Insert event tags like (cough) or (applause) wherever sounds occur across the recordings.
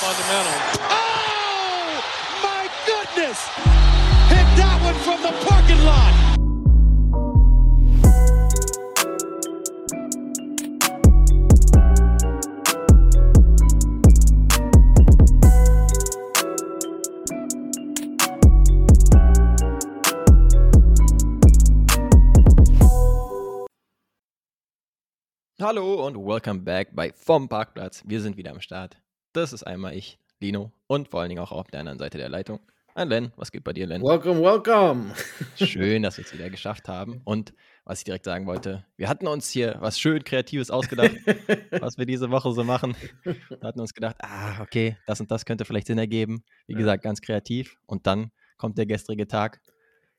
fundamental. Oh, my goodness! Hit that one from the parking lot. Hallo und welcome back bei Vom Parkplatz. Wir sind wieder am Start. Das ist einmal ich, Lino, und vor allen Dingen auch auf der anderen Seite der Leitung. Ein Len, was geht bei dir, Len? Welcome, welcome. (laughs) Schön, dass wir es wieder geschafft haben. Und was ich direkt sagen wollte, wir hatten uns hier was schön Kreatives ausgedacht, (laughs) was wir diese Woche so machen. Wir hatten uns gedacht, ah, okay, das und das könnte vielleicht Sinn ergeben. Wie gesagt, ganz kreativ. Und dann kommt der gestrige Tag,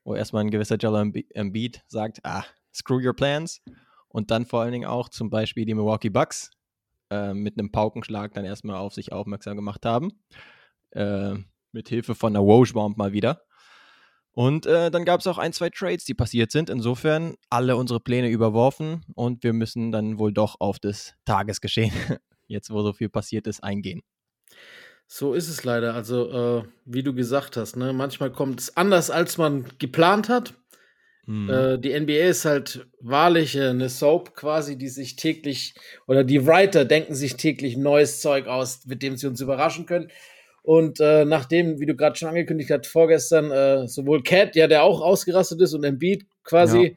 wo erstmal ein gewisser Joel Embiid sagt, ah, screw your plans. Und dann vor allen Dingen auch zum Beispiel die Milwaukee Bucks äh, mit einem Paukenschlag dann erstmal auf sich aufmerksam gemacht haben. Äh, mit Hilfe von einer Woj-Bomb mal wieder. Und äh, dann gab es auch ein, zwei Trades, die passiert sind. Insofern alle unsere Pläne überworfen und wir müssen dann wohl doch auf das Tagesgeschehen, (laughs) jetzt wo so viel passiert ist, eingehen. So ist es leider. Also, äh, wie du gesagt hast, ne, manchmal kommt es anders, als man geplant hat. Mhm. Äh, die NBA ist halt wahrlich äh, eine Soap quasi, die sich täglich oder die Writer denken sich täglich neues Zeug aus, mit dem sie uns überraschen können. Und äh, nachdem, wie du gerade schon angekündigt hast, vorgestern äh, sowohl Cat, ja, der auch ausgerastet ist, und Embiid quasi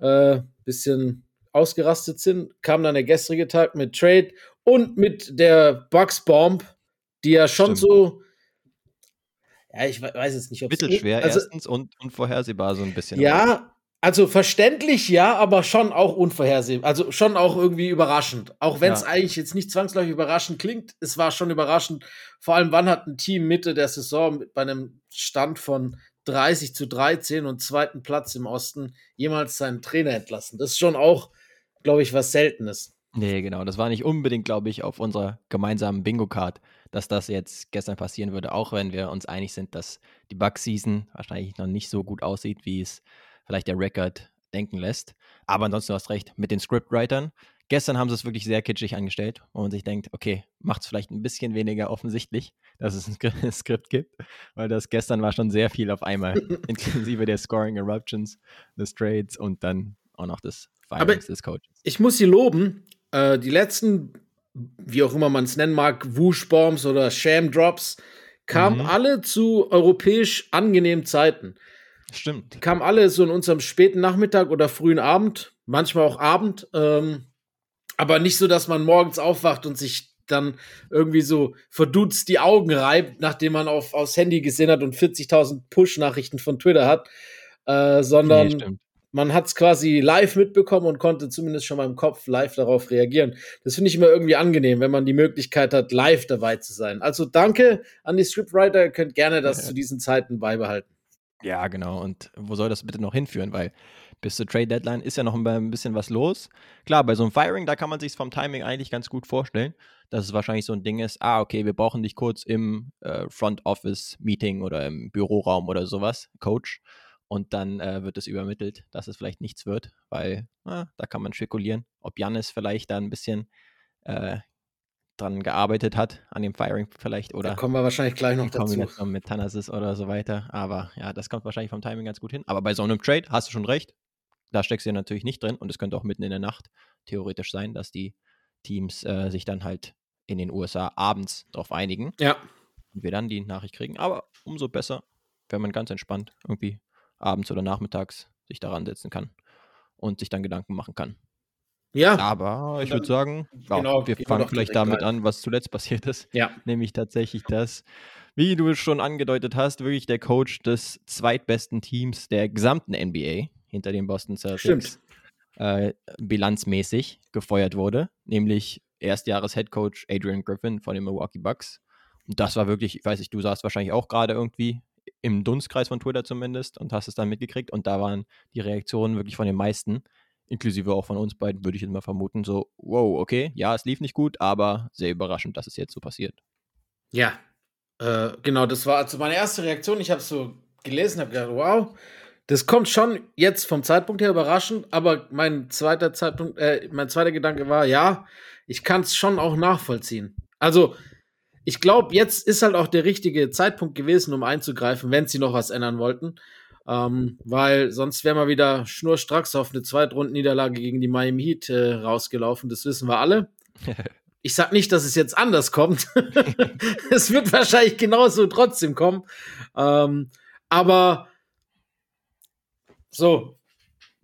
ja. äh, bisschen ausgerastet sind, kam dann der gestrige Tag mit Trade und mit der Bugs Bomb, die ja schon Stimmt. so ja, ich weiß jetzt nicht, ob es. Mittelschwer also, erstens und unvorhersehbar so ein bisschen. Ja, also verständlich ja, aber schon auch unvorhersehbar. Also schon auch irgendwie überraschend. Auch wenn es ja. eigentlich jetzt nicht zwangsläufig überraschend klingt, es war schon überraschend. Vor allem, wann hat ein Team Mitte der Saison bei einem Stand von 30 zu 13 und zweiten Platz im Osten jemals seinen Trainer entlassen? Das ist schon auch, glaube ich, was Seltenes. Nee, genau. Das war nicht unbedingt, glaube ich, auf unserer gemeinsamen Bingo-Card, dass das jetzt gestern passieren würde, auch wenn wir uns einig sind, dass die Bug-Season wahrscheinlich noch nicht so gut aussieht, wie es vielleicht der Record denken lässt. Aber ansonsten du hast recht, mit den Scriptwritern. Gestern haben sie es wirklich sehr kitschig angestellt, wo man sich denkt, okay, macht es vielleicht ein bisschen weniger offensichtlich, dass es ein (laughs) Skript gibt, weil das gestern war schon sehr viel auf einmal, (laughs) inklusive der Scoring Eruptions, des Trades und dann auch noch des Firings des Coaches. Ich muss sie loben, äh, die letzten, wie auch immer man es nennen mag, Woosh-Bombs oder Sham-Drops, kamen mhm. alle zu europäisch angenehmen Zeiten. Stimmt. Die kamen alle so in unserem späten Nachmittag oder frühen Abend, manchmal auch Abend, ähm, aber nicht so, dass man morgens aufwacht und sich dann irgendwie so verdutzt die Augen reibt, nachdem man auf, aufs Handy gesehen hat und 40.000 Push-Nachrichten von Twitter hat, äh, sondern nee, man hat es quasi live mitbekommen und konnte zumindest schon mal im Kopf live darauf reagieren. Das finde ich immer irgendwie angenehm, wenn man die Möglichkeit hat, live dabei zu sein. Also danke an die Scriptwriter, ihr könnt gerne das ja. zu diesen Zeiten beibehalten. Ja, genau. Und wo soll das bitte noch hinführen? Weil bis zur Trade Deadline ist ja noch ein bisschen was los. Klar, bei so einem Firing, da kann man sich vom Timing eigentlich ganz gut vorstellen, dass es wahrscheinlich so ein Ding ist, ah, okay, wir brauchen dich kurz im äh, Front Office Meeting oder im Büroraum oder sowas, Coach und dann äh, wird es übermittelt, dass es vielleicht nichts wird, weil na, da kann man spekulieren, ob Jannis vielleicht da ein bisschen äh, dran gearbeitet hat, an dem Firing vielleicht oder. Da kommen wir wahrscheinlich gleich noch dazu. Mit Thanasis oder so weiter. Aber ja, das kommt wahrscheinlich vom Timing ganz gut hin. Aber bei so einem Trade hast du schon recht. Da steckst du ja natürlich nicht drin und es könnte auch mitten in der Nacht theoretisch sein, dass die Teams äh, sich dann halt in den USA abends darauf einigen. Ja. Und wir dann die Nachricht kriegen. Aber umso besser, wenn man ganz entspannt irgendwie abends oder nachmittags sich daran setzen kann und sich dann Gedanken machen kann. Ja. Aber ich würde sagen, ja, genau, wir fangen vielleicht damit an, was zuletzt passiert ist. Ja. Nämlich tatsächlich das, wie du schon angedeutet hast, wirklich der Coach des zweitbesten Teams der gesamten NBA hinter den Boston Celtics äh, bilanzmäßig gefeuert wurde, nämlich Erstjahres Head Coach Adrian Griffin von den Milwaukee Bucks. Und das war wirklich, ich weiß nicht, du saßt wahrscheinlich auch gerade irgendwie im Dunstkreis von Twitter zumindest und hast es dann mitgekriegt. Und da waren die Reaktionen wirklich von den meisten, inklusive auch von uns beiden, würde ich jetzt mal vermuten, so, wow, okay, ja, es lief nicht gut, aber sehr überraschend, dass es jetzt so passiert. Ja, äh, genau, das war also meine erste Reaktion. Ich habe es so gelesen, habe gedacht, wow, das kommt schon jetzt vom Zeitpunkt her überraschend, aber mein zweiter Zeitpunkt, äh, mein zweiter Gedanke war, ja, ich kann es schon auch nachvollziehen. Also, ich glaube, jetzt ist halt auch der richtige Zeitpunkt gewesen, um einzugreifen, wenn sie noch was ändern wollten. Ähm, weil sonst wären wir wieder schnurstracks auf eine Zweitrundenniederlage gegen die Miami Heat äh, rausgelaufen. Das wissen wir alle. (laughs) Ich sag nicht, dass es jetzt anders kommt. (laughs) es wird wahrscheinlich genauso trotzdem kommen. Ähm, aber so,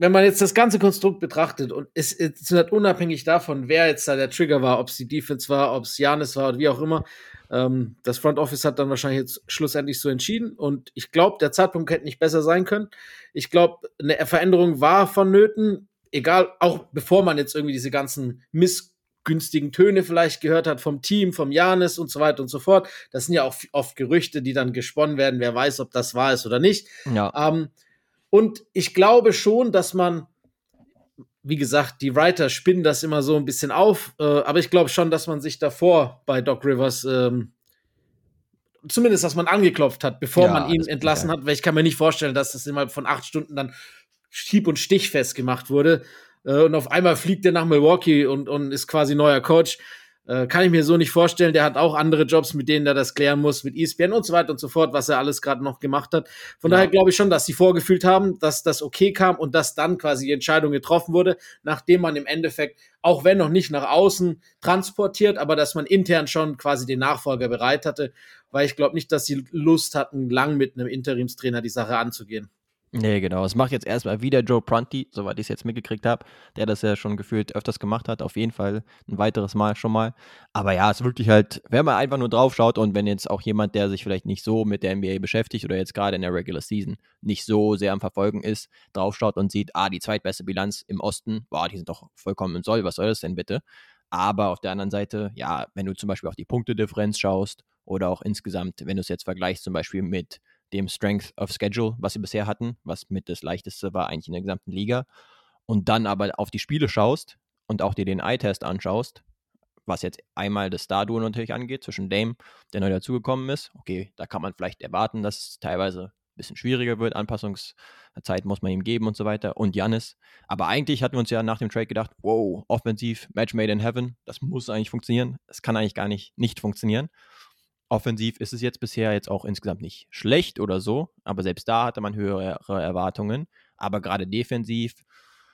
wenn man jetzt das ganze Konstrukt betrachtet und es ist halt unabhängig davon, wer jetzt da der Trigger war, ob es die Defense war, ob es Janis war oder wie auch immer, ähm, das Front Office hat dann wahrscheinlich jetzt schlussendlich so entschieden und ich glaube, der Zeitpunkt hätte nicht besser sein können. Ich glaube, eine Veränderung war vonnöten, egal, auch bevor man jetzt irgendwie diese ganzen missgünstigen Töne vielleicht gehört hat vom Team, vom Janis und so weiter und so fort. Das sind ja auch oft Gerüchte, die dann gesponnen werden. Wer weiß, ob das wahr ist oder nicht. Ja. Ähm, und ich glaube schon, dass man wie gesagt, die Writer spinnen das immer so ein bisschen auf, äh, aber ich glaube schon, dass man sich davor bei Doc Rivers ähm, zumindest, dass man angeklopft hat, bevor Ja, man ihn entlassen ja. hat, weil ich kann mir nicht vorstellen, dass das innerhalb von acht Stunden dann hieb- und stichfest gemacht wurde. Äh, und auf einmal fliegt er nach Milwaukee und, und ist quasi neuer Coach. Äh, kann ich mir so nicht vorstellen. Der hat auch andere Jobs, mit denen er das klären muss, mit ESPN und so weiter und so fort, was er alles gerade noch gemacht hat. Von Ja. daher glaube ich schon, dass sie vorgefühlt haben, dass das okay kam und dass dann quasi die Entscheidung getroffen wurde, nachdem man im Endeffekt, auch wenn noch nicht nach außen transportiert, aber dass man intern schon quasi den Nachfolger bereit hatte, weil ich glaube nicht, dass sie Lust hatten, lang mit einem Interimstrainer die Sache anzugehen. Nee, genau. Es macht jetzt erstmal wieder Joe Prunty, soweit ich es jetzt mitgekriegt habe, der das ja schon gefühlt öfters gemacht hat. Auf jeden Fall ein weiteres Mal schon mal. Aber ja, es ist wirklich halt, wenn man einfach nur drauf schaut und wenn jetzt auch jemand, der sich vielleicht nicht so mit der NBA beschäftigt oder jetzt gerade in der Regular Season nicht so sehr am Verfolgen ist, draufschaut und sieht, ah, die zweitbeste Bilanz im Osten, boah, die sind doch vollkommen im Soll, was soll das denn bitte? Aber auf der anderen Seite, ja, wenn du zum Beispiel auf die Punktedifferenz schaust oder auch insgesamt, wenn du es jetzt vergleichst, zum Beispiel mit dem Strength of Schedule, was sie bisher hatten, was mit das leichteste war eigentlich in der gesamten Liga, und dann aber auf die Spiele schaust und auch dir den Eye-Test anschaust, was jetzt einmal das Star-Duo natürlich angeht, zwischen Dame, der neu dazugekommen ist, okay, da kann man vielleicht erwarten, dass es teilweise ein bisschen schwieriger wird, Anpassungszeit muss man ihm geben und so weiter, und Janis. Aber eigentlich hatten wir uns ja nach dem Trade gedacht, wow, offensiv, Match made in heaven, das muss eigentlich funktionieren, es kann eigentlich gar nicht nicht funktionieren. Offensiv ist es jetzt bisher jetzt auch insgesamt nicht schlecht oder so, aber selbst da hatte man höhere Erwartungen. Aber gerade defensiv,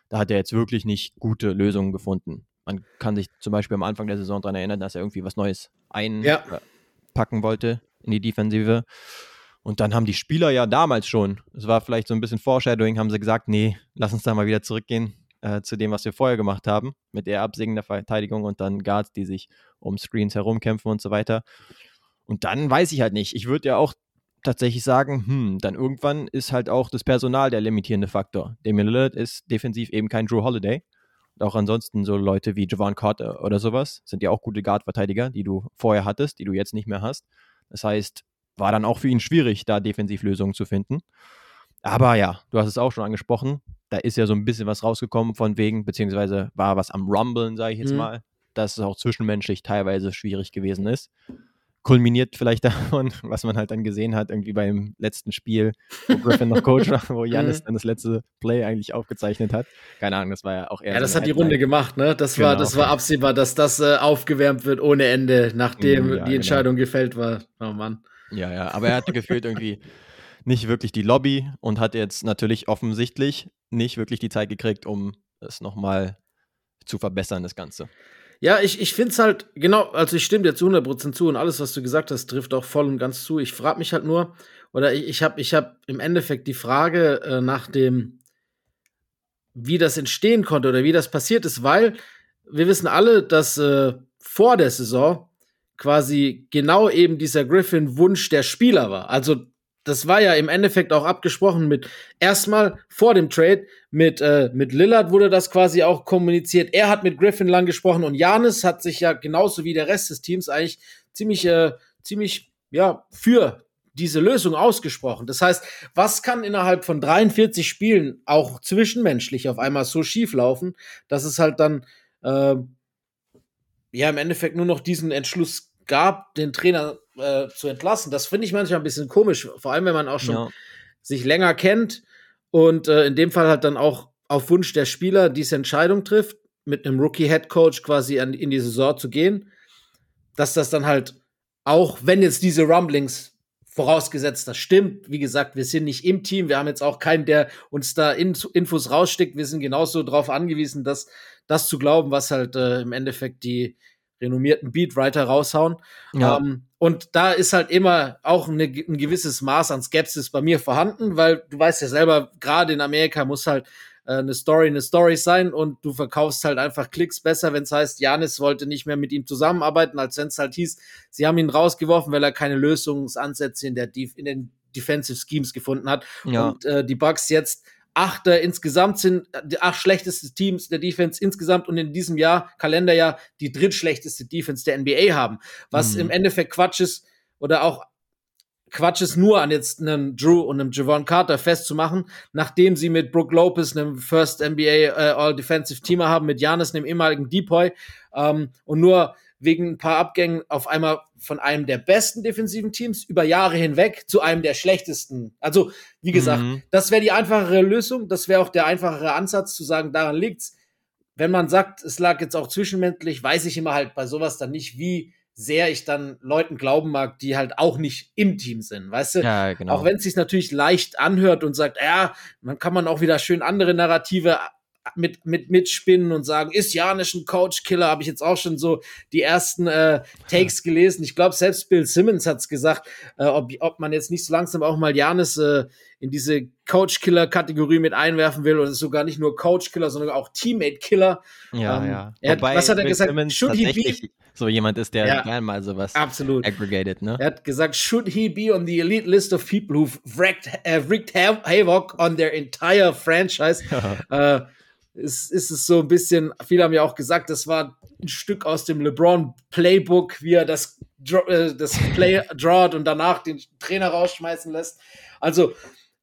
da hat er jetzt wirklich nicht gute Lösungen gefunden. Man kann sich zum Beispiel am Anfang der Saison daran erinnern, dass er irgendwie was Neues Ja. einpacken wollte in die Defensive. Und dann haben die Spieler ja damals schon, es war vielleicht so ein bisschen Foreshadowing, haben sie gesagt, nee, lass uns da mal wieder zurückgehen äh, zu dem, was wir vorher gemacht haben, mit der Absägen der Verteidigung und dann Guards, die sich um Screens herumkämpfen und so weiter. Und dann weiß ich halt nicht. Ich würde ja auch tatsächlich sagen, hm, dann irgendwann ist halt auch das Personal der limitierende Faktor. Damian Lillard ist defensiv eben kein Drew Holiday. Und auch ansonsten so Leute wie Javon Carter oder sowas sind ja auch gute Guard-Verteidiger, die du vorher hattest, die du jetzt nicht mehr hast. Das heißt, war dann auch für ihn schwierig, da Defensivlösungen zu finden. Aber ja, du hast es auch schon angesprochen. Da ist ja so ein bisschen was rausgekommen von wegen, beziehungsweise war was am Rumblen, sage ich jetzt Mhm. mal, dass es auch zwischenmenschlich teilweise schwierig gewesen ist. Kulminiert vielleicht (laughs) davon, was man halt dann gesehen hat, irgendwie beim letzten Spiel, wo Griffin noch Coach war, wo Janis (laughs) Mhm. dann das letzte Play eigentlich aufgezeichnet hat. Keine Ahnung, das war ja auch eher. Ja, so das eine hat die Headline. Runde gemacht, ne? Das war, Genau. das war absehbar, dass das äh, aufgewärmt wird ohne Ende, nachdem Mm, ja, die genau. Entscheidung gefällt war. Oh Mann. Ja, ja, aber er hatte gefühlt irgendwie nicht wirklich die Lobby und hat jetzt natürlich offensichtlich nicht wirklich die Zeit gekriegt, um es nochmal zu verbessern, das Ganze. Ja, ich, ich finde es halt, genau, also ich stimme dir zu 100% zu und alles, was du gesagt hast, trifft auch voll und ganz zu. Ich frage mich halt nur, oder ich, ich habe ich hab im Endeffekt die Frage äh, nach dem, wie das entstehen konnte oder wie das passiert ist, weil wir wissen alle, dass äh, vor der Saison quasi genau eben dieser Griffin-Wunsch der Spieler war. Also das war ja im Endeffekt auch abgesprochen mit erstmal vor dem Trade mit äh, mit Lillard wurde das quasi auch kommuniziert. Er hat mit Griffin lang gesprochen und Janis hat sich ja genauso wie der Rest des Teams eigentlich ziemlich äh, ziemlich ja für diese Lösung ausgesprochen. Das heißt, was kann innerhalb von 43 Spielen auch zwischenmenschlich auf einmal so schief laufen, dass es halt dann äh, ja im Endeffekt nur noch diesen Entschluss gab, den Trainer äh, zu entlassen. Das finde ich manchmal ein bisschen komisch, vor allem wenn man auch schon Ja. sich länger kennt und äh, in dem Fall halt dann auch auf Wunsch der Spieler diese Entscheidung trifft, mit einem Rookie-Head-Coach quasi an, in die Saison zu gehen, dass das dann halt auch wenn jetzt diese Rumblings vorausgesetzt, das stimmt. Wie gesagt, wir sind nicht im Team. Wir haben jetzt auch keinen, der uns da Infos raussteckt. Wir sind genauso darauf angewiesen, dass das zu glauben, was halt äh, im Endeffekt die renommierten Beatwriter raushauen. Ja. Ähm, und da ist halt immer auch eine, ein gewisses Maß an Skepsis bei mir vorhanden, weil du weißt ja selber, gerade in Amerika muss halt äh, eine Story eine Story sein und du verkaufst halt einfach Klicks besser, wenn es heißt, Janis wollte nicht mehr mit ihm zusammenarbeiten, als wenn es halt hieß, sie haben ihn rausgeworfen, weil er keine Lösungsansätze in, der in den Defensive Schemes gefunden hat. Ja. Und äh, die Bucks jetzt Achter insgesamt sind, die acht schlechteste Teams der Defense insgesamt und in diesem Jahr, Kalenderjahr, die drittschlechteste Defense der NBA haben. Was mhm. im Endeffekt Quatsch ist oder auch Quatsch ist nur an jetzt einem Drew und einem Javon Carter festzumachen, nachdem sie mit Brooke Lopez, einem First NBA äh, All-Defensive Teamer haben, mit Janis, einem ehemaligen Depoy, ähm, und nur wegen ein paar Abgängen auf einmal von einem der besten defensiven Teams über Jahre hinweg zu einem der schlechtesten. Also, wie gesagt, mhm. das wäre die einfachere Lösung, das wäre auch der einfachere Ansatz zu sagen, daran liegt's. Wenn man sagt, es lag jetzt auch zwischenmenschlich, weiß ich immer halt bei sowas dann nicht, wie sehr ich dann Leuten glauben mag, die halt auch nicht im Team sind, weißt du? Ja, genau. Auch wenn es sich natürlich leicht anhört und sagt, ja, man kann man auch wieder schön andere Narrative mit, mit mitspinnen und sagen, ist Janisch ein Coach-Killer? Habe ich jetzt auch schon so die ersten äh, Takes gelesen. Ich glaube, selbst Bill Simmons hat es gesagt, äh, ob, ob man jetzt nicht so langsam auch mal Janis äh, in diese Coach-Killer-Kategorie mit einwerfen will oder sogar nicht nur Coach-Killer, sondern auch Teammate-Killer. Ja, ähm, ja. Er, Wobei was hat er Bill gesagt? Simmons Should he be so jemand ist, der ja, gerne mal sowas absolut. aggregated, ne? Er hat gesagt, should he be on the elite list of people who've wrecked, uh, wreaked havoc on their entire franchise? (laughs) äh, ist, ist es so ein bisschen, viele haben ja auch gesagt, das war ein Stück aus dem LeBron Playbook, wie er das, äh, das Play drawt und danach den Trainer rausschmeißen lässt. Also,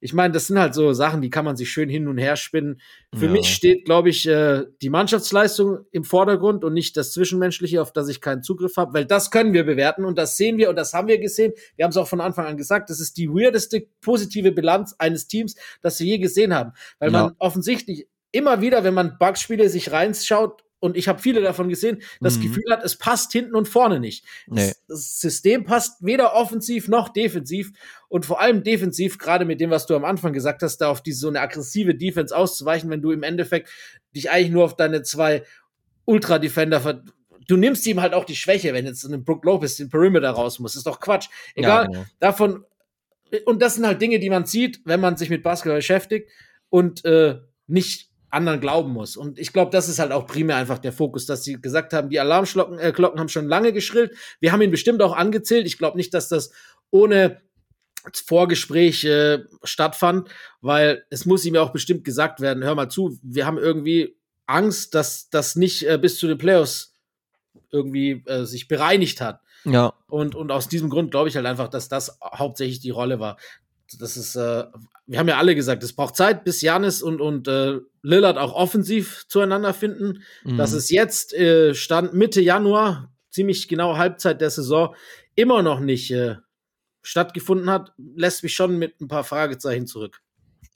ich meine, das sind halt so Sachen, die kann man sich schön hin und her spinnen. Für ja. mich steht, glaube ich, äh, die Mannschaftsleistung im Vordergrund und nicht das Zwischenmenschliche, auf das ich keinen Zugriff habe, weil das können wir bewerten und das sehen wir und das haben wir gesehen. Wir haben es auch von Anfang an gesagt, das ist die weirdeste positive Bilanz eines Teams, das wir je gesehen haben, weil ja. man offensichtlich immer wieder, wenn man Bugspiele sich reinschaut, und ich habe viele davon gesehen, das mhm. Gefühl hat, es passt hinten und vorne nicht. Nee. Das, das, System passt weder offensiv noch defensiv und vor allem defensiv, gerade mit dem, was du am Anfang gesagt hast, da auf diese so eine aggressive Defense auszuweichen, wenn du im Endeffekt dich eigentlich nur auf deine zwei Ultra-Defender ver du nimmst ihm halt auch die Schwäche, wenn jetzt ein Brook Lopez den Perimeter raus muss. Das ist doch Quatsch. Egal, ja, genau. davon, und das sind halt Dinge, die man sieht, wenn man sich mit Basketball beschäftigt und äh, nicht anderen glauben muss. Und ich glaube, das ist halt auch primär einfach der Fokus, dass sie gesagt haben, die Alarmglocken äh, Glocken haben schon lange geschrillt. Wir haben ihn bestimmt auch angezählt. Ich glaube nicht, dass das ohne Vorgespräch äh, stattfand, weil es muss ihm ja auch bestimmt gesagt werden, hör mal zu, wir haben irgendwie Angst, dass das nicht äh, bis zu den Playoffs irgendwie äh, sich bereinigt hat. Ja. Und, und aus diesem Grund glaube ich halt einfach, dass das hauptsächlich die Rolle war das ist, äh, wir haben ja alle gesagt, es braucht Zeit, bis Janis und, und äh, Lillard auch offensiv zueinander finden. Mhm. Dass es jetzt äh, stand Mitte Januar, ziemlich genau Halbzeit der Saison, immer noch nicht äh, stattgefunden hat, lässt mich schon mit ein paar Fragezeichen zurück.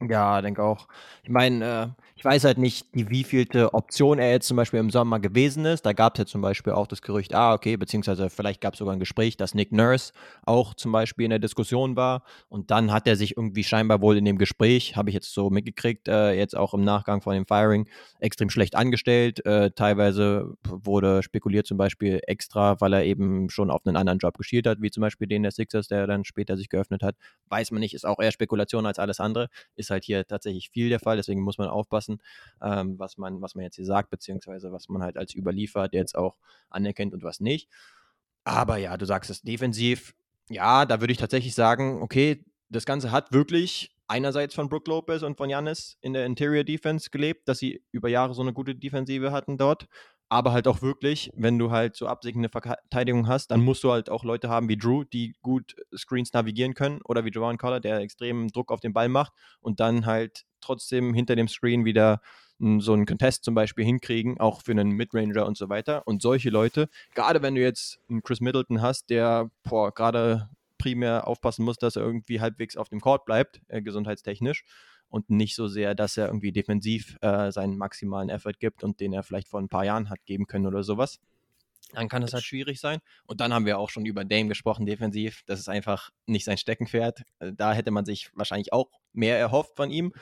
Ja, denke auch. Ich meine, äh, ich weiß halt nicht, die wievielte Option er jetzt zum Beispiel im Sommer gewesen ist. Da gab es ja zum Beispiel auch das Gerücht, ah, okay, beziehungsweise vielleicht gab es sogar ein Gespräch, dass Nick Nurse auch zum Beispiel in der Diskussion war. Und dann hat er sich irgendwie scheinbar wohl in dem Gespräch, habe ich jetzt so mitgekriegt, äh, jetzt auch im Nachgang von dem Firing, extrem schlecht angestellt. Äh, teilweise wurde spekuliert zum Beispiel extra, weil er eben schon auf einen anderen Job geschielt hat, wie zum Beispiel den der Sixers, der dann später sich geöffnet hat. Weiß man nicht, ist auch eher Spekulation als alles andere. Ist halt hier tatsächlich viel der Fall, deswegen muss man aufpassen ähm, was, man, was man jetzt hier sagt, beziehungsweise was man halt als überliefert jetzt auch anerkennt und was nicht. Aber ja, du sagst es defensiv. Ja, da würde ich tatsächlich sagen, okay, das Ganze hat wirklich einerseits von Brook Lopez und von Janis in der Interior Defense gelebt, dass sie über Jahre so eine gute Defensive hatten dort aber halt auch wirklich, wenn du halt so absichernde Verteidigung hast, dann musst du halt auch Leute haben wie Drew, die gut Screens navigieren können oder wie Joan Collar, der extremen Druck auf den Ball macht und dann halt trotzdem hinter dem Screen wieder so einen Contest zum Beispiel hinkriegen, auch für einen Midranger und so weiter. Und solche Leute, gerade wenn du jetzt einen Chris Middleton hast, der gerade primär aufpassen muss, dass er irgendwie halbwegs auf dem Court bleibt, äh, gesundheitstechnisch, und nicht so sehr, dass er irgendwie defensiv äh, seinen maximalen Effort gibt und den er vielleicht vor ein paar Jahren hat geben können oder sowas. dann kann es halt schwierig sein. Und dann haben wir auch schon über Dame gesprochen, defensiv. Das ist einfach nicht sein Steckenpferd. Äh, da hätte man sich wahrscheinlich auch mehr erhofft von ihm.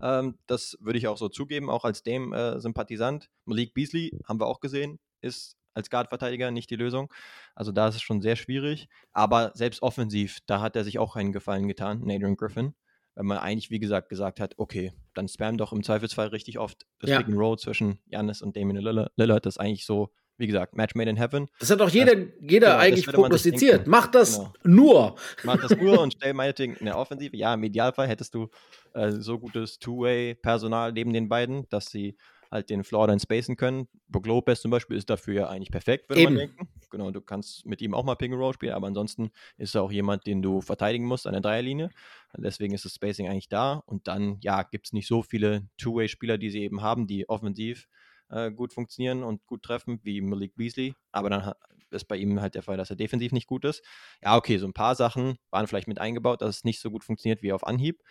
Ähm, das würde ich auch so zugeben, auch als Dame-Sympathisant. Äh, Malik Beasley haben wir auch gesehen, ist als Guard-Verteidiger nicht die Lösung. Also da ist es schon sehr schwierig. Aber selbst offensiv, da hat er sich auch keinen Gefallen getan, Nadrian Griffin. Wenn man eigentlich, wie gesagt, gesagt hat, okay, dann spam doch im Zweifelsfall richtig oft das ja. Pick and Roll zwischen Janis und Damien Lillard. Das ist eigentlich so wie gesagt, Match Made in Heaven. Das hat auch jeder, das, jeder genau, eigentlich prognostiziert. Mach das genau. nur. Mach das nur und stell meinetwegen in der Offensive. Ja, im Idealfall hättest du äh, so gutes Two-Way-Personal neben den beiden, dass sie halt den Floor dann spacen können. Brook Lopez zum Beispiel ist dafür ja eigentlich perfekt, würde Eben. man denken. Genau, du kannst mit ihm auch mal Ping and Roll spielen, aber ansonsten ist er auch jemand, den du verteidigen musst an der Dreierlinie. Deswegen ist das Spacing eigentlich da. Und dann, ja, gibt es nicht so viele Two-Way-Spieler, die sie eben haben, die offensiv äh, gut funktionieren und gut treffen, wie Malik Beasley. Aber dann ist bei ihm halt der Fall, dass er defensiv nicht gut ist. Ja, okay, so ein paar Sachen waren vielleicht mit eingebaut, dass es nicht so gut funktioniert wie auf Anhieb.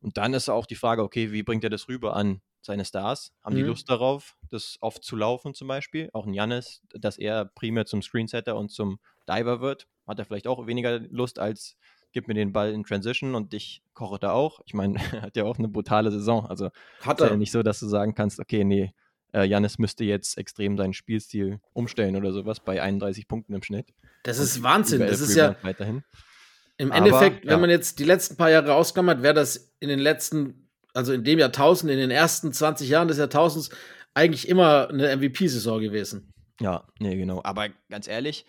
Und dann ist auch die Frage, okay, wie bringt er das rüber an seine Stars? Haben mhm. die Lust darauf, das oft zu laufen zum Beispiel? Auch ein Janis, dass er primär zum Screensetter und zum Diver wird, hat er vielleicht auch weniger Lust als gib mir den Ball in Transition und ich koche da auch. Ich meine, (laughs) er hat ja auch eine brutale Saison. Also hat er ja nicht so, dass du sagen kannst, okay, nee, Janis äh, müsste jetzt extrem seinen Spielstil umstellen oder sowas bei 31 Punkten im Schnitt. Das ist Wahnsinn. Das ist ja weiterhin. Im Aber, Endeffekt, ja. wenn man jetzt die letzten paar Jahre ausklammert, wäre das in den letzten, also in dem Jahrtausend, in den ersten 20 Jahren des Jahrtausends eigentlich immer eine MVP-Saison gewesen. Ja, nee, genau. Aber ganz ehrlich,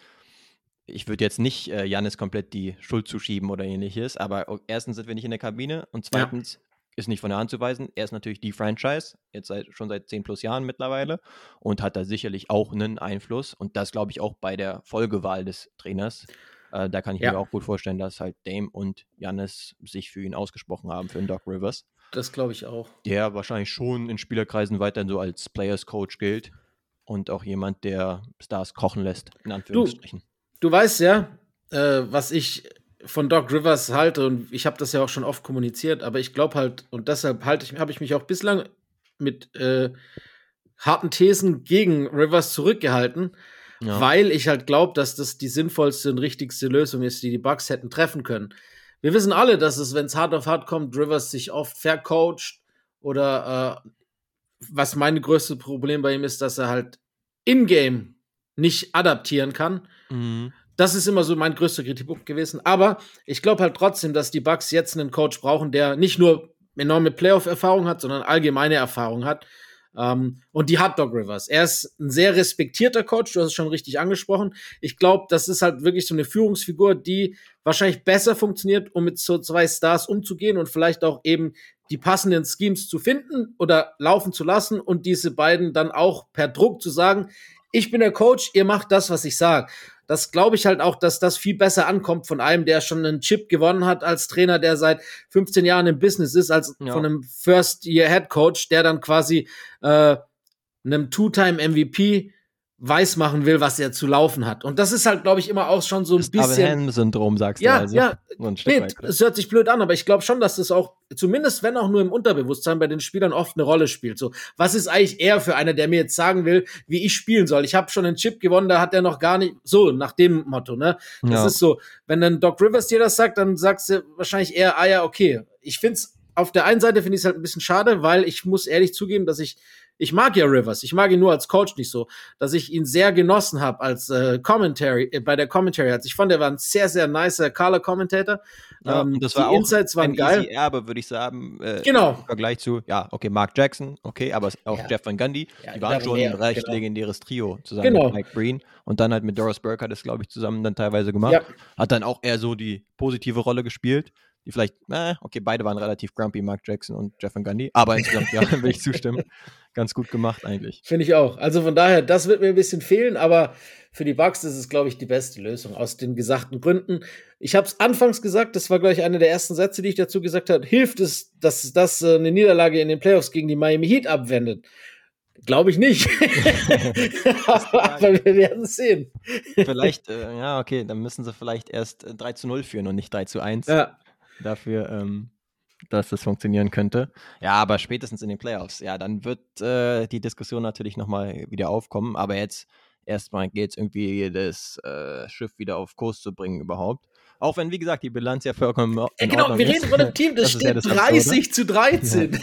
ich würde jetzt nicht äh, Janis komplett die Schuld zuschieben oder ähnliches, aber erstens sind wir nicht in der Kabine und zweitens ist nicht von der Hand zu weisen. Er ist natürlich die Franchise, jetzt seit, schon seit 10 plus Jahren mittlerweile und hat da sicherlich auch einen Einfluss. Und das glaube ich auch bei der Folgewahl des Trainers. Äh, da kann ich ja. mir auch gut vorstellen, dass halt Dame und Janis sich für ihn ausgesprochen haben, für den Doc Rivers. Das glaube ich auch. Der wahrscheinlich schon in Spielerkreisen weiterhin so als Players Coach gilt und auch jemand, der Stars kochen lässt, in Anführungsstrichen. Du, du weißt ja, äh, was ich von Doc Rivers halte, und ich habe das ja auch schon oft kommuniziert, aber ich glaube halt, und deshalb halte ich, habe ich mich auch bislang mit äh, harten Thesen gegen Rivers zurückgehalten, ja. weil ich halt glaube, dass das die sinnvollste und richtigste Lösung ist, die die Bucks hätten treffen können. Wir wissen alle, dass es, wenn es hart auf hart kommt, Rivers sich oft vercoacht oder äh, was mein größtes Problem bei ihm ist, dass er halt in-game nicht adaptieren kann. Mhm. Das ist immer so mein größter Kritikpunkt gewesen. Aber ich glaube halt trotzdem, dass die Bucks jetzt einen Coach brauchen, der nicht nur enorme Playoff-Erfahrung hat, sondern allgemeine Erfahrung hat. Um, und die hat Doc Rivers. Er ist ein sehr respektierter Coach, du hast es schon richtig angesprochen. Ich glaube, das ist halt wirklich so eine Führungsfigur, die wahrscheinlich besser funktioniert, um mit so zwei Stars umzugehen und vielleicht auch eben die passenden Schemes zu finden oder laufen zu lassen und diese beiden dann auch per Druck zu sagen, ich bin der Coach, ihr macht das, was ich sage das glaube ich halt auch, dass das viel besser ankommt von einem, der schon einen Chip gewonnen hat als Trainer, der seit 15 Jahren im Business ist, als ja. von einem First-Year-Head Coach, der dann quasi äh, einem Two-Time-MVP weiß machen will, was er zu laufen hat. Und das ist halt, glaube ich, immer auch schon so ein das bisschen. syndrom sagst ja, du also. Ja, so nee, es hört sich blöd an, aber ich glaube schon, dass das auch, zumindest wenn auch nur im Unterbewusstsein bei den Spielern oft eine Rolle spielt. So, was ist eigentlich er für einer, der mir jetzt sagen will, wie ich spielen soll? Ich habe schon einen Chip gewonnen, da hat er noch gar nicht, so, nach dem Motto, ne? Das ja. ist so, wenn dann Doc Rivers dir das sagt, dann sagst du wahrscheinlich eher, ah ja, okay. Ich find's auf der einen Seite finde ich es halt ein bisschen schade, weil ich muss ehrlich zugeben, dass ich ich mag ja Rivers, ich mag ihn nur als Coach nicht so, dass ich ihn sehr genossen habe als äh, Commentary, äh, bei der Commentary. Also ich fand, er war ein sehr, sehr nicer Color Commentator. Ja, ähm, das war die Insights waren geil. Easy Erbe, würde ich sagen. Äh, genau. Im Vergleich zu, ja, okay, Mark Jackson, okay, aber auch ja. Jeff Van Gundy, ja, die waren schon ein recht genau. legendäres Trio zusammen genau. mit Mike Breen. Und dann halt mit Doris Burke hat es, glaube ich, zusammen dann teilweise gemacht. Hat dann auch eher so die positive Rolle gespielt die vielleicht, äh, okay, beide waren relativ grumpy, Mark Jackson und Jeff Van Gundy, aber insgesamt, ja, (laughs) will ich zustimmen. Ganz gut gemacht eigentlich. Finde ich auch. Also von daher, das wird mir ein bisschen fehlen, aber für die Bugs ist es, glaube ich, die beste Lösung aus den gesagten Gründen. Ich habe es anfangs gesagt, das war, glaube ich, einer der ersten Sätze, die ich dazu gesagt habe. Hilft es, dass das äh, eine Niederlage in den Playoffs gegen die Miami Heat abwendet? Glaube ich nicht. (laughs) (laughs) aber wir werden es sehen. Vielleicht, äh, ja, okay, dann müssen sie vielleicht erst 3 äh, zu 0 führen und nicht 3 zu 1. Ja dafür, ähm, dass das funktionieren könnte. Ja, aber spätestens in den Playoffs, ja, dann wird äh, die Diskussion natürlich nochmal wieder aufkommen. Aber jetzt erstmal geht es irgendwie, das äh, Schiff wieder auf Kurs zu bringen überhaupt. Auch wenn, wie gesagt, die Bilanz ja vollkommen. In genau, wir reden von einem Team, (laughs) das, das steht ja das 30 zu 13.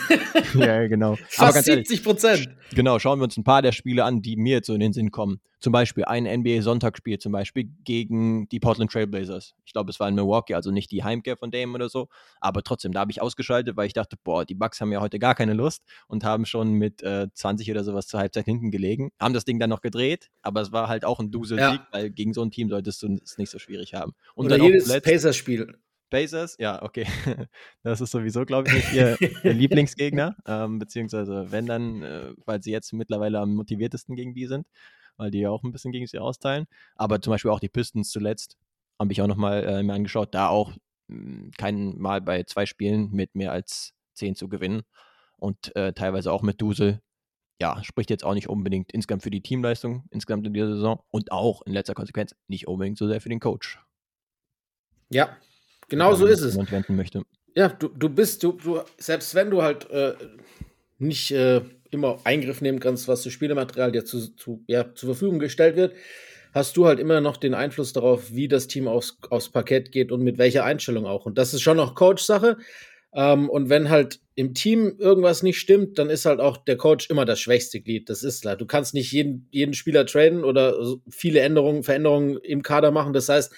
Ja, ja genau. Fast 70 Prozent. Genau, schauen wir uns ein paar der Spiele an, die mir jetzt so in den Sinn kommen. Zum Beispiel ein NBA-Sonntagsspiel, zum Beispiel gegen die Portland Trailblazers. Ich glaube, es war in Milwaukee, also nicht die Heimkehr von Dame oder so. Aber trotzdem, da habe ich ausgeschaltet, weil ich dachte, boah, die Bucks haben ja heute gar keine Lust und haben schon mit äh, 20 oder sowas zur Halbzeit hinten gelegen. Haben das Ding dann noch gedreht, aber es war halt auch ein Dusel-Sieg, ja. weil gegen so ein Team solltest du es nicht so schwierig haben. Und oder jedes Pacers-Spiel. Pacers, ja, okay. (laughs) Das ist sowieso, glaube ich, nicht ihr, ihr (laughs) Lieblingsgegner. Ähm, beziehungsweise, wenn dann, äh, weil sie jetzt mittlerweile am motiviertesten gegen die sind weil die ja auch ein bisschen gegen sie austeilen. Aber zum Beispiel auch die Pistons zuletzt habe ich auch nochmal äh, mir angeschaut, da auch mh, hm, kein Mal bei zwei Spielen mit mehr als zehn zu gewinnen und äh, teilweise auch mit Dusel. Ja, spricht jetzt auch nicht unbedingt insgesamt für die Teamleistung, insgesamt in dieser Saison und auch in letzter Konsequenz nicht unbedingt so sehr für den Coach. Ja, genau so ist es. Möchte. Ja, du, du bist, du, du, selbst wenn du halt äh, nicht äh, immer Eingriff nehmen kannst, was das Spielematerial dir zu, zu, ja, zur Verfügung gestellt wird, hast du halt immer noch den Einfluss darauf, wie das Team aufs, aufs Parkett geht und mit welcher Einstellung auch. Und das ist schon noch Coach-Sache. Ähm, und wenn halt im Team irgendwas nicht stimmt, dann ist halt auch der Coach immer das schwächste Glied. Das ist klar. Du kannst nicht jeden, jeden Spieler traden oder viele Änderungen, Veränderungen im Kader machen. Das heißt,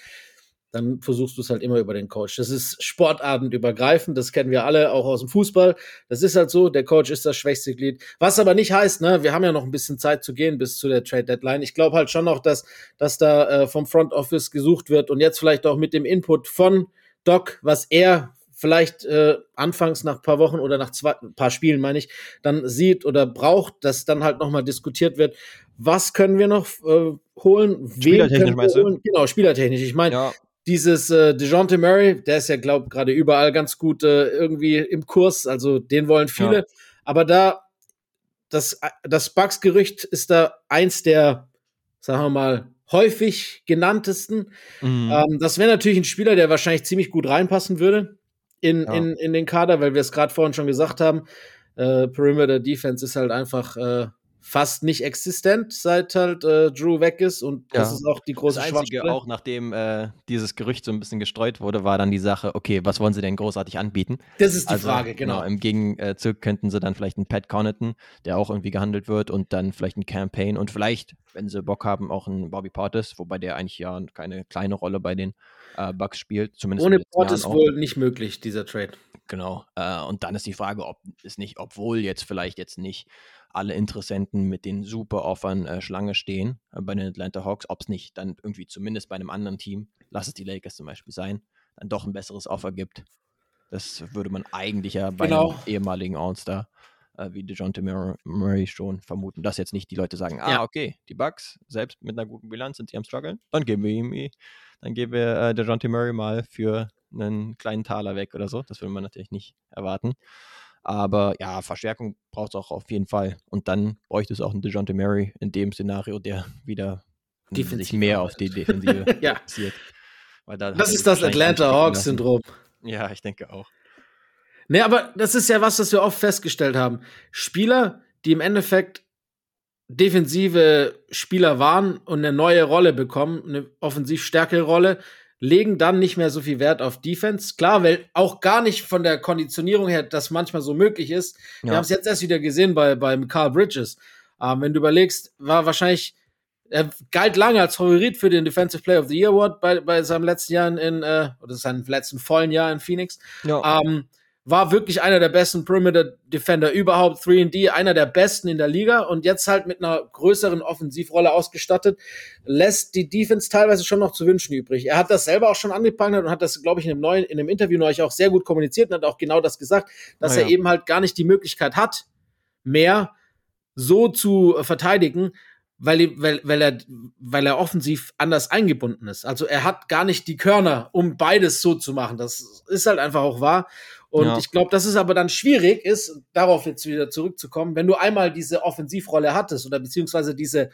dann versuchst du es halt immer über den Coach. Das ist sportabendübergreifend, das kennen wir alle, auch aus dem Fußball. Das ist halt so, der Coach ist das schwächste Glied. Was aber nicht heißt, ne, wir haben ja noch ein bisschen Zeit zu gehen bis zu der Trade Deadline. Ich glaube halt schon noch, dass, dass da äh, vom Front Office gesucht wird und jetzt vielleicht auch mit dem Input von Doc, was er vielleicht äh, anfangs nach paar Wochen oder nach zwei paar Spielen, meine ich, dann sieht oder braucht, dass dann halt nochmal diskutiert wird, was können wir noch äh, holen? Spielertechnisch meinst du? Genau, spielertechnisch. Ich meine, ja dieses äh, DeJounte Murray, der ist ja, glaube gerade überall ganz gut äh, irgendwie im Kurs, also den wollen viele. Ja. Aber da, das, das Bugs-Gerücht ist da eins der, sagen wir mal, häufig genanntesten. Mhm. Ähm, das wäre natürlich ein Spieler, der wahrscheinlich ziemlich gut reinpassen würde in, ja. in, in den Kader, weil wir es gerade vorhin schon gesagt haben. Äh, Perimeter Defense ist halt einfach äh, fast nicht existent, seit halt äh, Drew weg ist. Und ja. das ist auch die große Das Einzige, auch nachdem äh, dieses Gerücht so ein bisschen gestreut wurde, war dann die Sache, okay, was wollen sie denn großartig anbieten? Das ist die also, Frage, genau. genau. Im Gegenzug könnten sie dann vielleicht einen Pat Connaughton, der auch irgendwie gehandelt wird, und dann vielleicht einen Campaign und vielleicht, wenn sie Bock haben, auch einen Bobby Portis, wobei der eigentlich ja keine kleine Rolle bei den äh, Bucks spielt. Zumindest Ohne Portis wohl nicht möglich, dieser Trade. Genau. Äh, und dann ist die Frage, ob es nicht, obwohl jetzt vielleicht jetzt nicht alle Interessenten mit den super Offern äh, Schlange stehen äh, bei den Atlanta Hawks, ob es nicht dann irgendwie zumindest bei einem anderen Team, lass es die Lakers zum Beispiel sein, dann doch ein besseres Offer gibt. Das würde man eigentlich ja bei genau. einem ehemaligen All-Star äh, wie DeJounte Murray schon vermuten, dass jetzt nicht die Leute sagen, ah, okay, die Bucks, selbst mit einer guten Bilanz sind sie am struggeln, dann geben wir ihm, dann geben wir äh, DeJounte Murray mal für einen kleinen Taler weg oder so. Das würde man natürlich nicht erwarten. Aber ja, Verstärkung braucht es auch auf jeden Fall. Und dann bräuchte es auch einen DeJounte Murray in dem Szenario, der wieder Defensiv sich mehr auf die (laughs) Defensive ja. fokussiert. Da das ist das Atlanta Hawks-Syndrom. Ja, ich denke auch. Nee, aber das ist ja was, was wir oft festgestellt haben. Spieler, die im Endeffekt defensive Spieler waren und eine neue Rolle bekommen, eine offensiv stärkere Rolle, legen dann nicht mehr so viel Wert auf Defense. Klar, weil auch gar nicht von der Konditionierung her das manchmal so möglich ist. Ja. Wir haben es jetzt erst wieder gesehen bei, bei Carl Bridges. Ähm, wenn du überlegst, war wahrscheinlich, er galt lange als Favorit für den Defensive Player of the Year Award bei, bei seinem letzten Jahr in, äh, oder seinem letzten vollen Jahr in Phoenix. Ja. Ähm, war wirklich einer der besten Perimeter Defender überhaupt, 3D, einer der besten in der Liga und jetzt halt mit einer größeren Offensivrolle ausgestattet, lässt die Defense teilweise schon noch zu wünschen übrig. Er hat das selber auch schon angeprangert und hat das, glaube ich, in einem neuen, in einem Interview neulich auch sehr gut kommuniziert und hat auch genau das gesagt, dass ah, ja. er eben halt gar nicht die Möglichkeit hat, mehr so zu verteidigen, weil, weil, weil, er, weil er offensiv anders eingebunden ist. Also er hat gar nicht die Körner, um beides so zu machen. Das ist halt einfach auch wahr. Und ja. ich glaube, dass es aber dann schwierig ist, darauf jetzt wieder zurückzukommen, wenn du einmal diese Offensivrolle hattest oder beziehungsweise diese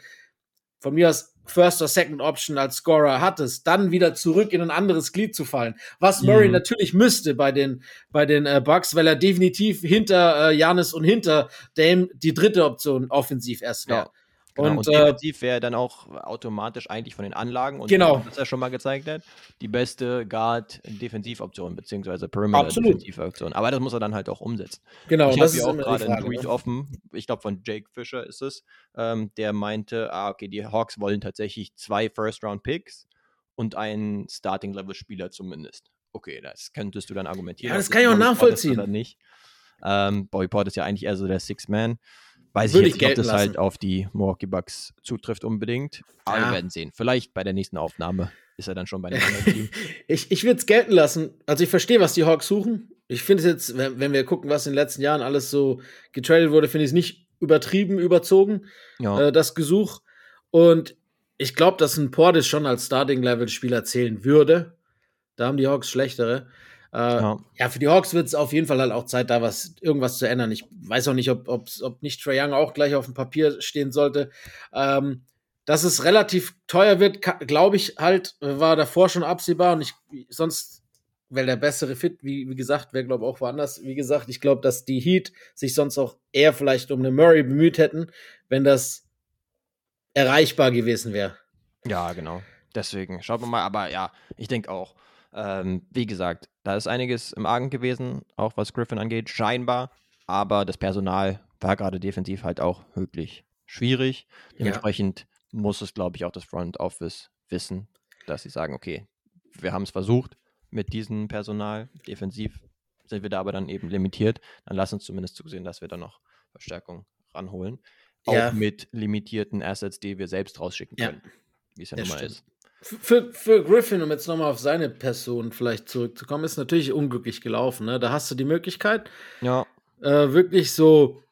von mir aus First oder Second Option als Scorer hattest, dann wieder zurück in ein anderes Glied zu fallen. Was Murray mhm. natürlich müsste bei den, bei den äh, Bucks, weil er definitiv hinter äh, Janis und hinter Dame die dritte Option offensiv erst wäre. Ja. Genau, Und, und, äh, defensiv wäre dann auch automatisch eigentlich von den Anlagen und Genau. was er schon mal gezeigt hat, die beste Guard-Defensivoption, beziehungsweise. Perimeter-Defensivoption. Aber das muss er dann halt auch umsetzen. genau, ich das habe ist hier auch gerade einen Tweet ne? offen, ich glaube von Jake Fisher ist es, ähm, der meinte, ah, okay, die Hawks wollen tatsächlich zwei First-Round-Picks und einen Starting-Level-Spieler zumindest. Okay, das könntest du dann argumentieren. Ja, das ob kann ich auch nachvollziehen. Nicht. Ähm, Bobby Port ist ja eigentlich eher so der Six-Man. Weiß Würde ich jetzt nicht, ob das halt lassen. auf die Milwaukee Bucks zutrifft unbedingt. Aber Ja. wir werden sehen. Vielleicht bei der nächsten Aufnahme ist er dann schon bei einem anderen Team. (laughs) Ich, ich würde es gelten lassen. Also ich verstehe, was die Hawks suchen. Ich finde es jetzt, wenn, wenn wir gucken, was in den letzten Jahren alles so getradet wurde, finde ich es nicht übertrieben, überzogen, Ja, äh, das Gesuch. Und ich glaube, dass ein Portis schon als Starting-Level-Spieler zählen würde. Da haben die Hawks schlechtere. Äh, ja. ja. für die Hawks wird es auf jeden Fall halt auch Zeit, da was, irgendwas zu ändern. Ich weiß auch nicht, ob, ob nicht Trae Young auch gleich auf dem Papier stehen sollte. Ähm, dass es relativ teuer wird, glaube ich halt, war davor schon absehbar und ich sonst wäre der bessere Fit, wie, wie gesagt, wäre glaube auch woanders. Wie gesagt, ich glaube, dass die Heat sich sonst auch eher vielleicht um eine Murray bemüht hätten, wenn das erreichbar gewesen wäre. Ja, genau. Deswegen, schaut mal mal. Aber ja, ich denke auch, ähm, wie gesagt, da ist einiges im Argen gewesen, auch was Griffin angeht, scheinbar. Aber das Personal war gerade defensiv halt auch wirklich schwierig. Dementsprechend muss es, glaube ich, auch das Front Office wissen, dass sie sagen, okay, wir haben es versucht mit diesem Personal. Defensiv sind wir da aber dann eben limitiert. Dann lass uns zumindest zusehen, dass wir da noch Verstärkung ranholen. Auch Ja. mit limitierten Assets, die wir selbst rausschicken Ja. können. Wie es ja nun mal ist. Für, für Griffin, um jetzt nochmal auf seine Person vielleicht zurückzukommen, ist natürlich unglücklich gelaufen. Ne? Da hast du die Möglichkeit, Ja, äh, wirklich so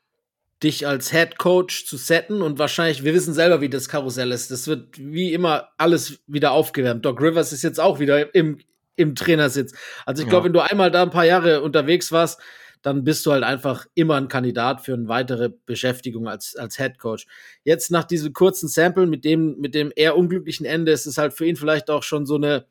dich als Head Coach zu setten und wahrscheinlich, wir wissen selber, wie das Karussell ist. Das wird wie immer alles wieder aufgewärmt. Doc Rivers ist jetzt auch wieder im, im Trainersitz. Also ich glaube, Ja. wenn du einmal da ein paar Jahre unterwegs warst, dann bist du halt einfach immer ein Kandidat für eine weitere Beschäftigung als, als Head Coach. Jetzt nach diesem kurzen Sample mit dem, mit dem eher unglücklichen Ende ist es halt für ihn vielleicht auch schon so eine,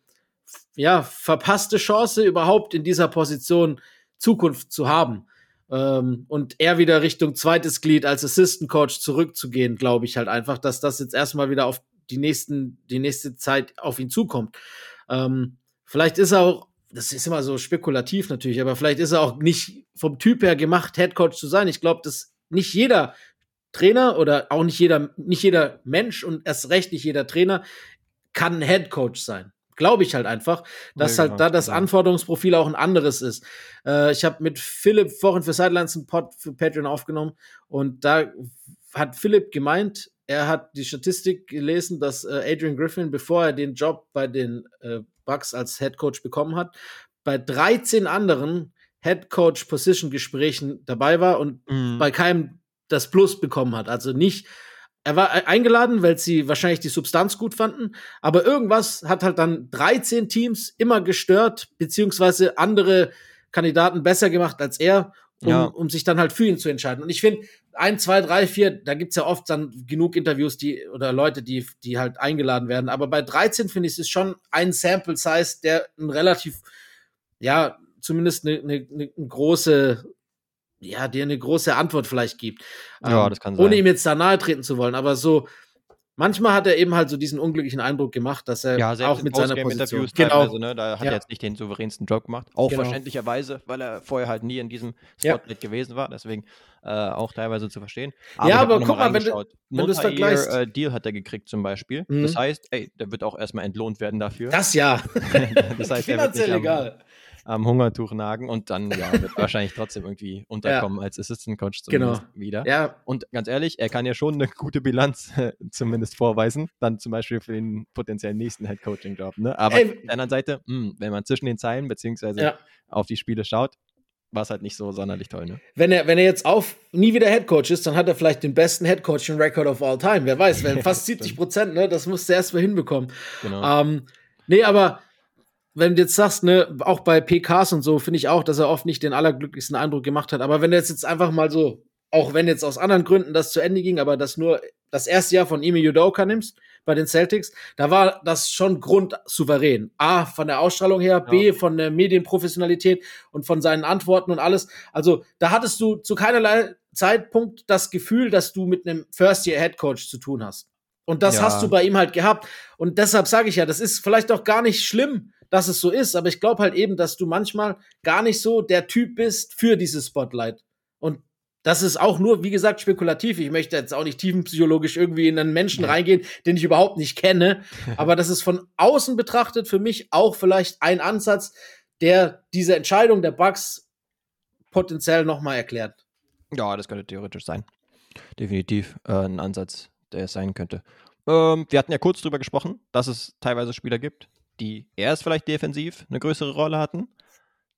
ja, verpasste Chance, überhaupt in dieser Position Zukunft zu haben. Ähm, und er wieder Richtung zweites Glied als Assistant Coach zurückzugehen, glaube ich halt einfach, dass das jetzt erstmal wieder auf die nächsten, die nächste Zeit auf ihn zukommt. Ähm, vielleicht ist er auch, das ist immer so spekulativ natürlich, aber vielleicht ist er auch nicht vom Typ her gemacht, Head Coach zu sein. Ich glaube, dass nicht jeder Trainer oder auch nicht jeder, nicht jeder Mensch und erst recht nicht jeder Trainer kann Head Coach sein. Glaube ich halt einfach, dass Ja, halt genau, da das. Anforderungsprofil auch ein anderes ist. Äh, ich habe mit Philipp vorhin für Sidelines einen Pod für Patreon aufgenommen und da hat Philipp gemeint, er hat die Statistik gelesen, dass äh, Adrian Griffin, bevor er den Job bei den äh, Bucks als Head Coach bekommen hat, bei 13 anderen Head Coach Position Gesprächen dabei war und Mhm. bei keinem das Plus bekommen hat. Also nicht, er war e- eingeladen, weil sie wahrscheinlich die Substanz gut fanden, aber irgendwas hat halt dann 13 Teams immer gestört, beziehungsweise andere Kandidaten besser gemacht als er, um, Ja. um sich dann halt für ihn zu entscheiden. Und ich finde, ein, zwei, drei, vier, da gibt's ja oft dann genug Interviews, die oder Leute, die, die halt eingeladen werden. Aber bei 13 finde ich es ist schon ein Sample Size, der ein relativ, ja, zumindest eine, eine, eine große, ja, dir eine große Antwort vielleicht gibt. Ja, Ähm, das kann sein. Ohne ihm jetzt da nahe treten zu wollen, aber so, manchmal hat er eben halt so diesen unglücklichen Eindruck gemacht, dass er Ja, auch mit seiner Position. Genau. teilweise, ne, da hat Ja. er jetzt nicht den souveränsten Job gemacht. Auch Genau. verständlicherweise, weil er vorher halt nie in diesem Ja. Spotlight gewesen war. Deswegen äh, auch teilweise zu verstehen. Ja, aber auch noch guck mal, wenn du- wenn du's Multi-Year, vergleichst. Äh, Deal hat er gekriegt zum Beispiel. Mhm. Das heißt, ey, der wird auch erstmal entlohnt werden dafür. Das ja. (laughs) das heißt, er (laughs) Finanziell egal. Am Hungertuch nagen und dann ja, wird (laughs) wahrscheinlich trotzdem irgendwie unterkommen als Assistant Coach Genau. zumindest wieder. Ja, Und ganz ehrlich, er kann ja schon eine gute Bilanz äh, zumindest vorweisen, dann zum Beispiel für den potenziellen nächsten Head-Coaching-Job. Ne? Aber Ey. auf der anderen Seite, mh, wenn man zwischen den Zeilen beziehungsweise ja. auf die Spiele schaut, war es halt nicht so sonderlich toll. Ne? Wenn er, wenn er jetzt auf nie wieder Headcoach ist, dann hat er vielleicht den besten Headcoaching-Record of all time. Wer weiß, weil fast (laughs) 70 Prozent, ne, das musst du erst mal hinbekommen. Genau. Ähm, nee, aber wenn du jetzt sagst, ne, auch bei PKs und so, finde ich auch, dass er oft nicht den allerglücklichsten Eindruck gemacht hat. Aber wenn du jetzt, jetzt einfach mal so, auch wenn jetzt aus anderen Gründen das zu Ende ging, aber das nur das erste Jahr von Emi Udoka nimmst bei den Celtics, da war das schon grundsouverän. A, von der Ausstrahlung her, B, Ja. von der Medienprofessionalität und von seinen Antworten und alles. Also da hattest du zu keinerlei Zeitpunkt das Gefühl, dass du mit einem First-Year-Head-Coach zu tun hast. Und das Ja. hast du bei ihm halt gehabt. Und deshalb sage ich ja, das ist vielleicht auch gar nicht schlimm, dass es so ist, aber ich glaube halt eben, dass du manchmal gar nicht so der Typ bist für dieses Spotlight. Und das ist auch nur, wie gesagt, spekulativ. Ich möchte jetzt auch nicht tiefenpsychologisch irgendwie in einen Menschen Nee. reingehen, den ich überhaupt nicht kenne. (laughs) Aber das ist von außen betrachtet für mich auch vielleicht ein Ansatz, der diese Entscheidung der Bugs potenziell nochmal erklärt. Ja, das könnte theoretisch sein. Definitiv äh, ein Ansatz, der es sein könnte. Ähm, wir hatten ja kurz drüber gesprochen, dass es teilweise Spieler gibt, die erst vielleicht defensiv eine größere Rolle hatten,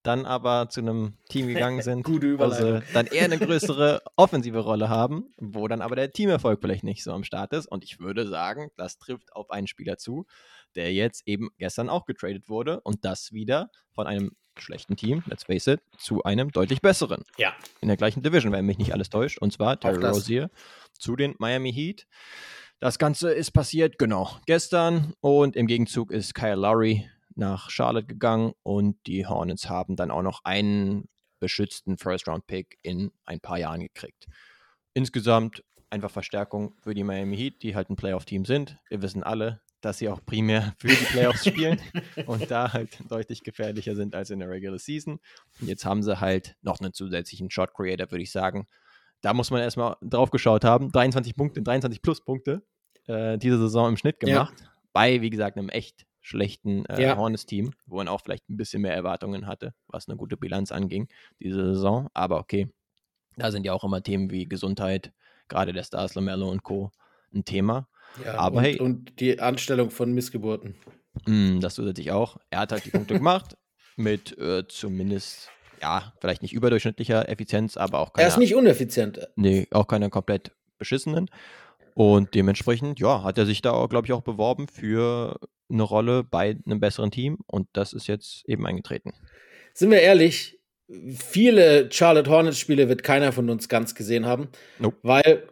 dann aber zu einem Team gegangen (laughs) sind, Gute Überleitung. dann eher eine größere (laughs) offensive Rolle haben, wo dann aber der Teamerfolg vielleicht nicht so am Start ist. Und ich würde sagen, das trifft auf einen Spieler zu, der jetzt eben gestern auch getradet wurde und das wieder von einem schlechten Team, let's face it, zu einem deutlich besseren Ja. in der gleichen Division, wenn mich nicht alles täuscht. Und zwar Terry. Rozier zu den Miami Heat. Das Ganze ist passiert, genau, gestern. Und im Gegenzug ist Kyle Lowry nach Charlotte gegangen und die Hornets haben dann auch noch einen beschützten First-Round-Pick in ein paar Jahren gekriegt. Insgesamt einfach Verstärkung für die Miami Heat, die halt ein Playoff-Team sind. Wir wissen alle, dass sie auch primär für die Playoffs (laughs) spielen und da halt deutlich gefährlicher sind als in der Regular Season. Und jetzt haben sie halt noch einen zusätzlichen Shot Creator, würde ich sagen. Da muss man erstmal drauf geschaut haben. 23 Punkte, 23 Pluspunkte äh, diese Saison im Schnitt Ja. gemacht. Bei, wie gesagt, einem echt schlechten äh, Ja. Hornets-Team, wo man auch vielleicht ein bisschen mehr Erwartungen hatte, was eine gute Bilanz anging, diese Saison. Aber okay, da sind ja auch immer Themen wie Gesundheit, gerade der Stars, Lamello und Co. ein Thema. Ja, Aber und, hey. und die Anstellung von Missgeburten. Mm, das zusätzlich auch. Er hat halt die Punkte (laughs) gemacht mit äh, zumindest, ja, vielleicht nicht überdurchschnittlicher Effizienz, aber auch Er ist nicht uneffizient. nee, auch keiner komplett beschissenen. Und dementsprechend, ja, hat er sich da, glaube ich, auch beworben für eine Rolle bei einem besseren Team und das ist jetzt eben eingetreten. Sind wir ehrlich, viele Charlotte Hornets Spiele wird keiner von uns ganz gesehen haben, Nope. weil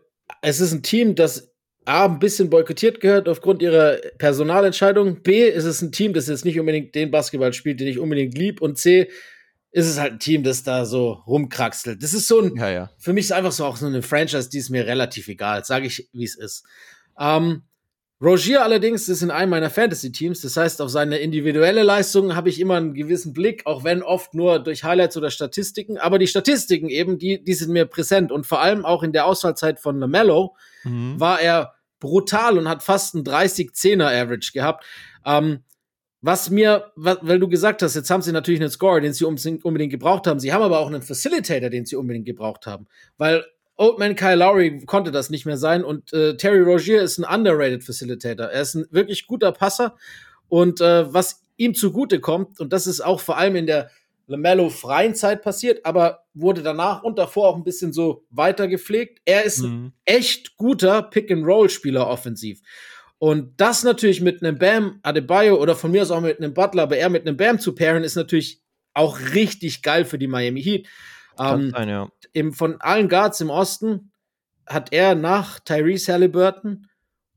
es ist ein Team, das A, ein bisschen boykottiert gehört aufgrund ihrer Personalentscheidung. B, ist es ein Team, das jetzt nicht unbedingt den Basketball spielt, den ich unbedingt lieb. Und C, ist es halt ein Team, das da so rumkraxelt. Das ist so ein, Ja, ja. für mich ist einfach so auch so eine Franchise, die ist mir relativ egal. Sage ich, wie es ist. Ähm, Rogier allerdings ist in einem meiner Fantasy-Teams. Das heißt, auf seine individuelle Leistung habe ich immer einen gewissen Blick, auch wenn oft nur durch Highlights oder Statistiken. Aber die Statistiken eben, die, die sind mir präsent. Und vor allem auch in der Auswahlzeit von LaMelo Mhm. war er brutal und hat fast einen 30-10er-Average gehabt. Ähm, was mir, weil du gesagt hast, jetzt haben sie natürlich einen Scorer, den sie unbedingt gebraucht haben. Sie haben aber auch einen Facilitator, den sie unbedingt gebraucht haben. Weil Oldman Kyle Lowry konnte das nicht mehr sein und äh, Terry Rogier ist ein underrated Facilitator. Er ist ein wirklich guter Passer und äh, was ihm zugute kommt, und das ist auch vor allem in der LaMelo freien Zeit passiert, aber wurde danach und davor auch ein bisschen so weiter gepflegt. Er ist ein Mhm. echt guter Pick-and-Roll-Spieler offensiv. Und das natürlich mit einem Bam Adebayo oder von mir aus auch mit einem Butler, aber eher mit einem Bam zu pairen, ist natürlich auch richtig geil für die Miami Heat. Ähm, sein, ja. im, von allen Guards im Osten hat er nach Tyrese Halliburton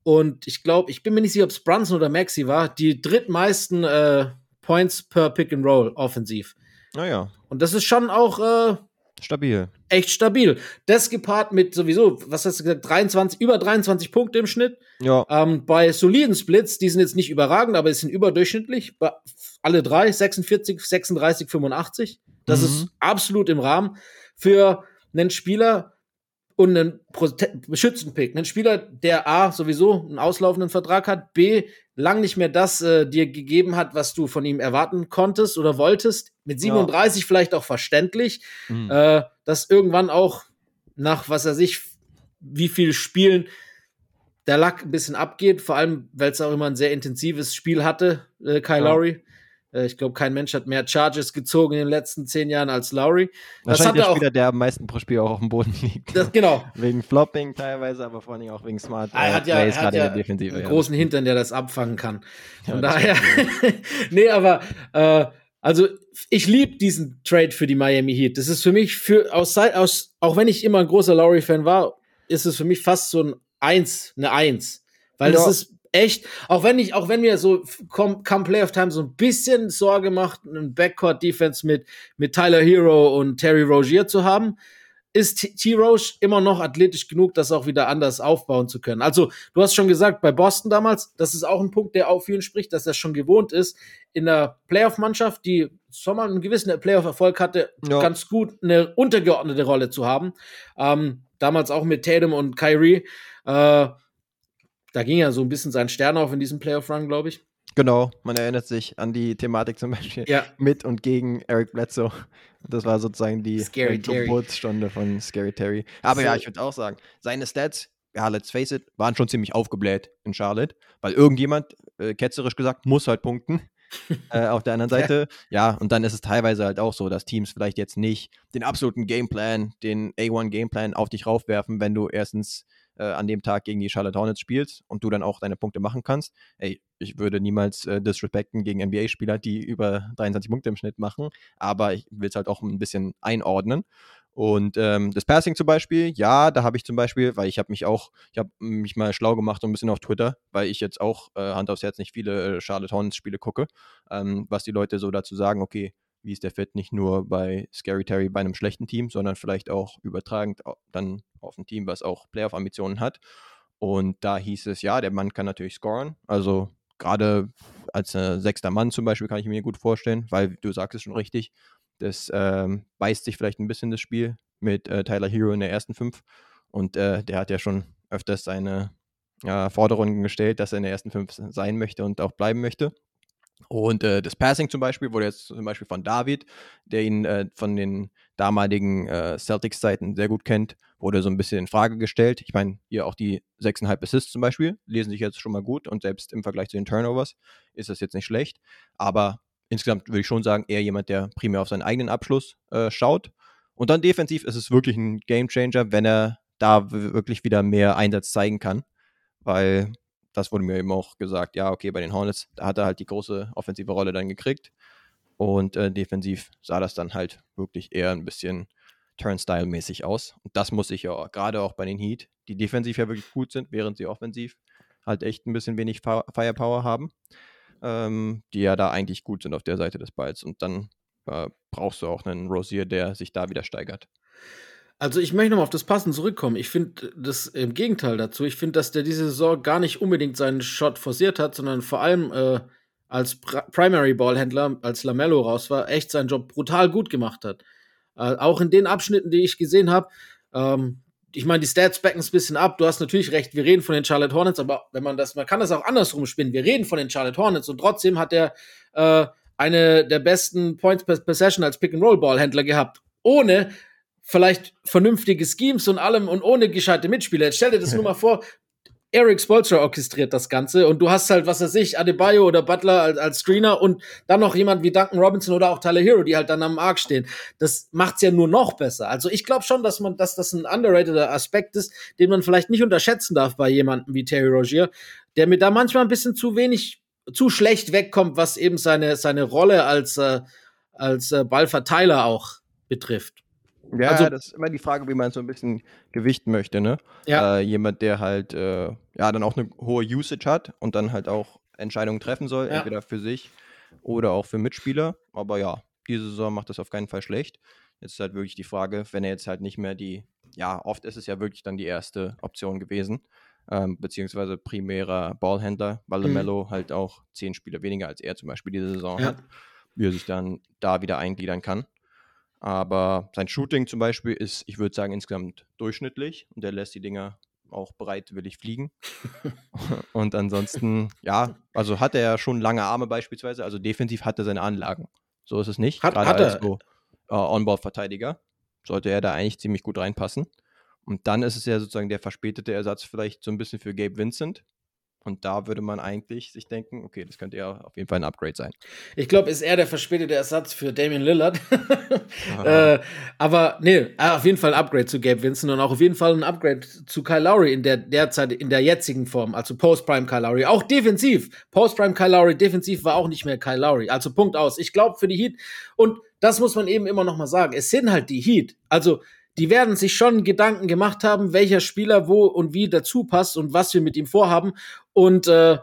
und ich glaube, ich bin mir nicht sicher, ob es Brunson oder Maxi war, die drittmeisten äh, Points per Pick and Roll offensiv. Naja, Und das ist schon auch äh, stabil. echt stabil. Das gepaart mit sowieso, was hast du gesagt, 23, über 23 Punkte im Schnitt. Ja, Ähm, bei soliden Splits, die sind jetzt nicht überragend, aber es sind überdurchschnittlich. Bei alle drei, 46, 36, 85. Das Mhm. ist absolut im Rahmen für einen Spieler und einen Prote- Beschützten-Pick. Einen Spieler, der A, sowieso einen auslaufenden Vertrag hat, B, lang nicht mehr das äh, dir gegeben hat, was du von ihm erwarten konntest oder wolltest. Mit 37 vielleicht auch verständlich Mhm. äh, dass irgendwann auch nach, was er sich, wie viel Spielen der Lack ein bisschen abgeht, vor allem, weil es auch immer ein sehr intensives Spiel hatte, äh, Kyle Ja. Lowry. Äh, ich glaube, kein Mensch hat mehr Charges gezogen in den letzten zehn Jahren als Lowry. Das Wahrscheinlich hat der er auch. Spieler, der am meisten pro Spiel auch auf dem Boden liegt. Das, genau. (laughs) wegen Flopping teilweise, aber vor allem auch wegen Smart Er hat ja, Plays, er hat ja Defensive. einen ja. großen Hintern, der das abfangen kann. Von Ja, das (laughs) daher, nee, aber äh, also ich liebe diesen Trade für die Miami Heat. Das ist für mich für aus, aus auch wenn ich immer ein großer Lowry-Fan war, ist es für mich fast so ein Eins, eine Eins, weil das Ja. ist echt, auch wenn ich, auch wenn mir so come, come Playoff Time so ein bisschen Sorge macht, einen Backcourt Defense mit mit Tyler Hero und Terry Rozier zu haben, ist T-Roche immer noch athletisch genug, das auch wieder anders aufbauen zu können. Also, du hast schon gesagt, bei Boston damals, das ist auch ein Punkt, der auf ihn spricht, dass er schon gewohnt ist, in der Playoff-Mannschaft, die Sommer einen gewissen Playoff-Erfolg hatte, ja. ganz gut eine untergeordnete Rolle zu haben. Ähm, damals auch mit Tatum und Kyrie. Äh, da ging ja so ein bisschen sein Stern auf in diesem Playoff-Run, glaube ich. Genau, man erinnert sich an die Thematik zum Beispiel ja. mit und gegen Eric Bledsoe. Das war sozusagen die Geburtsstunde von Scary Terry. Aber so. ja, ich würde auch sagen, seine Stats, ja, let's face it, waren schon ziemlich aufgebläht in Charlotte, weil irgendjemand, äh, ketzerisch gesagt, muss halt punkten. (laughs) äh, auf der anderen Seite, ja. ja, und dann ist es teilweise halt auch so, dass Teams vielleicht jetzt nicht den absoluten Gameplan, den A1 Gameplan auf dich raufwerfen, wenn du erstens äh, an dem Tag gegen die Charlotte Hornets spielst und du dann auch deine Punkte machen kannst. Ey, ich würde niemals äh, disrespekten gegen NBA-Spieler, die über 23 Punkte im Schnitt machen, aber ich will es halt auch ein bisschen einordnen. Und ähm, das Passing zum Beispiel, ja, da habe ich zum Beispiel, weil ich habe mich auch, ich habe mich mal schlau gemacht so ein bisschen auf Twitter, weil ich jetzt auch äh, Hand aufs Herz nicht viele äh, Charlotte Hornets Spiele gucke, ähm, was die Leute so dazu sagen, okay, wie ist der Fit nicht nur bei Scary Terry bei einem schlechten Team, sondern vielleicht auch übertragend dann auf ein Team, was auch Playoff-Ambitionen hat. Und da hieß es, ja, der Mann kann natürlich scoren. Also gerade als äh, sechster Mann zum Beispiel kann ich mir gut vorstellen, weil du sagst es schon richtig, das ähm, beißt sich vielleicht ein bisschen das Spiel mit äh, Tyler Hero in der ersten fünf. Und äh, der hat ja schon öfters seine Forderungen gestellt, dass er in der ersten fünf sein möchte und auch bleiben möchte. Und äh, das Passing zum Beispiel wurde jetzt zum Beispiel von David, der ihn äh, von den damaligen äh, Celtics-Zeiten sehr gut kennt, wurde so ein bisschen in Frage gestellt. Ich meine, hier auch die 6,5 Assists zum Beispiel lesen sich jetzt schon mal gut und selbst im Vergleich zu den Turnovers ist das jetzt nicht schlecht. Aber insgesamt würde ich schon sagen, eher jemand, der primär auf seinen eigenen Abschluss äh, schaut. Und dann defensiv ist es wirklich ein Gamechanger, wenn er da wirklich wieder mehr Einsatz zeigen kann. Weil das wurde mir eben auch gesagt, ja, okay, bei den Hornets, da hat er halt die große offensive Rolle dann gekriegt. Und äh, defensiv sah das dann halt wirklich eher ein bisschen Turnstyle-mäßig aus. Und das muss ich ja gerade auch bei den Heat, die defensiv ja wirklich gut sind, während sie offensiv halt echt ein bisschen wenig Firepower haben, ähm, die ja da eigentlich gut sind auf der Seite des Balls. Und dann äh, brauchst du auch einen Rosier, der sich da wieder steigert. Also ich möchte nochmal auf das Passen zurückkommen. Ich finde das im Gegenteil dazu. Ich finde, dass der diese Saison gar nicht unbedingt seinen Shot forciert hat, sondern vor allem äh, als Pri Primary Ballhändler, als Lamello raus war, echt seinen Job brutal gut gemacht hat. Äh, auch in den Abschnitten, die ich gesehen habe. Ähm, ich meine, die Stats backen es ein bisschen ab. Du hast natürlich recht, wir reden von den Charlotte Hornets, aber wenn man das, man kann das auch andersrum spinnen. Wir reden von den Charlotte Hornets und trotzdem hat er äh, eine der besten Points per Possession als Pick-and-Roll-Ballhändler gehabt, ohne vielleicht vernünftige Schemes und allem und ohne gescheite Mitspieler. Jetzt stell dir das nur mal vor, Eric Spolstra orchestriert das Ganze und du hast halt, was weiß ich, Adebayo oder Butler als, als Screener und dann noch jemand wie Duncan Robinson oder auch Tyler Hero, die halt dann am Arc stehen. Das macht's ja nur noch besser. Also ich glaube schon, dass man, dass das ein underrated Aspekt ist, den man vielleicht nicht unterschätzen darf bei jemandem wie Terry Rogier, der mir da manchmal ein bisschen zu wenig, zu schlecht wegkommt, was eben seine, seine Rolle als, äh, als äh, Ballverteiler auch betrifft. Ja, also, das ist immer die Frage, wie man so ein bisschen gewichten möchte, ne? Ja. Äh, jemand, der halt äh, ja dann auch eine hohe Usage hat und dann halt auch Entscheidungen treffen soll, ja. entweder für sich oder auch für Mitspieler. Aber ja, diese Saison macht das auf keinen Fall schlecht. Jetzt ist halt wirklich die Frage, wenn er jetzt halt nicht mehr die, ja, oft ist es ja wirklich dann die erste Option gewesen, ähm, beziehungsweise primärer Ballhändler, weil mhm. LaMelo halt auch zehn Spieler weniger als er zum Beispiel diese Saison ja. hat, wie er sich dann da wieder eingliedern kann. Aber sein Shooting zum Beispiel ist, ich würde sagen, insgesamt durchschnittlich und er lässt die Dinger auch bereitwillig fliegen. (laughs) und ansonsten, ja, also hat er ja schon lange Arme beispielsweise, also defensiv hat er seine Anlagen. So ist es nicht. Hat, Gerade hat als so, äh, On-Ball-Verteidiger sollte er da eigentlich ziemlich gut reinpassen. Und dann ist es ja sozusagen der verspätete Ersatz vielleicht so ein bisschen für Gabe Vincent, und da würde man eigentlich sich denken, okay, das könnte ja auf jeden Fall ein Upgrade sein. Ich glaube, ist er der verspätete Ersatz für Damian Lillard. (laughs) äh, aber nee, äh, auf jeden Fall ein Upgrade zu Gabe Vincent und auch auf jeden Fall ein Upgrade zu Kyle Lowry in der derzeit, in der jetzigen Form, also Post-Prime Kyle Lowry. Auch defensiv. Post-Prime Kyle Lowry, defensiv war auch nicht mehr Kyle Lowry. Also Punkt aus. Ich glaube für die Heat und das muss man eben immer noch mal sagen. Es sind halt die Heat. Also die werden sich schon Gedanken gemacht haben, welcher Spieler wo und wie dazu passt und was wir mit ihm vorhaben. Und äh,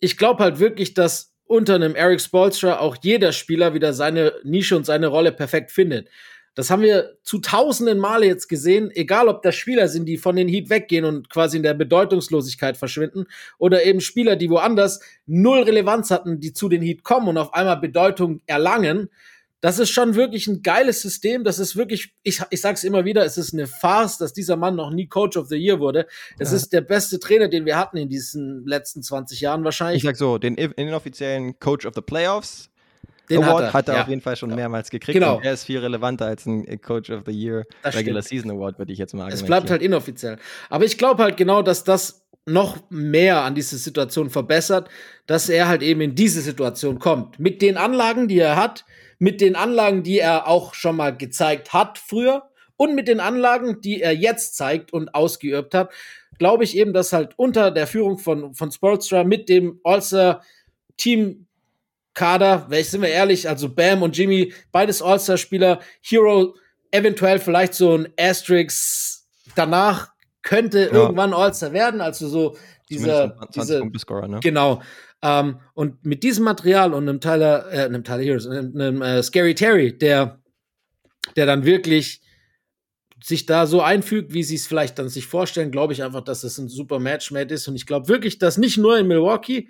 ich glaube halt wirklich, dass unter einem Eric Spolstra auch jeder Spieler wieder seine Nische und seine Rolle perfekt findet. Das haben wir zu tausenden Male jetzt gesehen, egal ob das Spieler sind, die von den Heat weggehen und quasi in der Bedeutungslosigkeit verschwinden, oder eben Spieler, die woanders null Relevanz hatten, die zu den Heat kommen und auf einmal Bedeutung erlangen. Das ist schon wirklich ein geiles System. Das ist wirklich, ich, ich sage es immer wieder, es ist eine Farce, dass dieser Mann noch nie Coach of the Year wurde. Es ja. ist der beste Trainer, den wir hatten in diesen letzten 20 Jahren wahrscheinlich. Ich sag so, den inoffiziellen Coach of the Playoffs den Award hat er, hat er ja. auf jeden Fall schon mehrmals gekriegt. Genau. er ist viel relevanter als ein Coach of the Year das Regular stimmt. Season Award, würde ich jetzt mal sagen. Es bleibt halt inoffiziell. Aber ich glaube halt genau, dass das noch mehr an diese Situation verbessert, dass er halt eben in diese Situation kommt. Mit den Anlagen, die er hat, mit den Anlagen, die er auch schon mal gezeigt hat früher und mit den Anlagen, die er jetzt zeigt und ausgeübt hat, glaube ich eben, dass halt unter der Führung von, von Sportstra mit dem All-Star-Team Kader, sind wir ehrlich, also Bam und Jimmy, beides All-Star-Spieler, Hero, eventuell vielleicht so ein Asterix danach könnte ja. irgendwann All-Star werden, also so dieser, diese, ne? genau. Ähm, und mit diesem Material und einem Tyler, äh, einem Tyler Heroes, einem, einem äh, Scary Terry, der, der dann wirklich sich da so einfügt, wie sie es vielleicht dann sich vorstellen, glaube ich einfach, dass es ein super Matchmate ist. Und ich glaube wirklich, dass nicht nur in Milwaukee,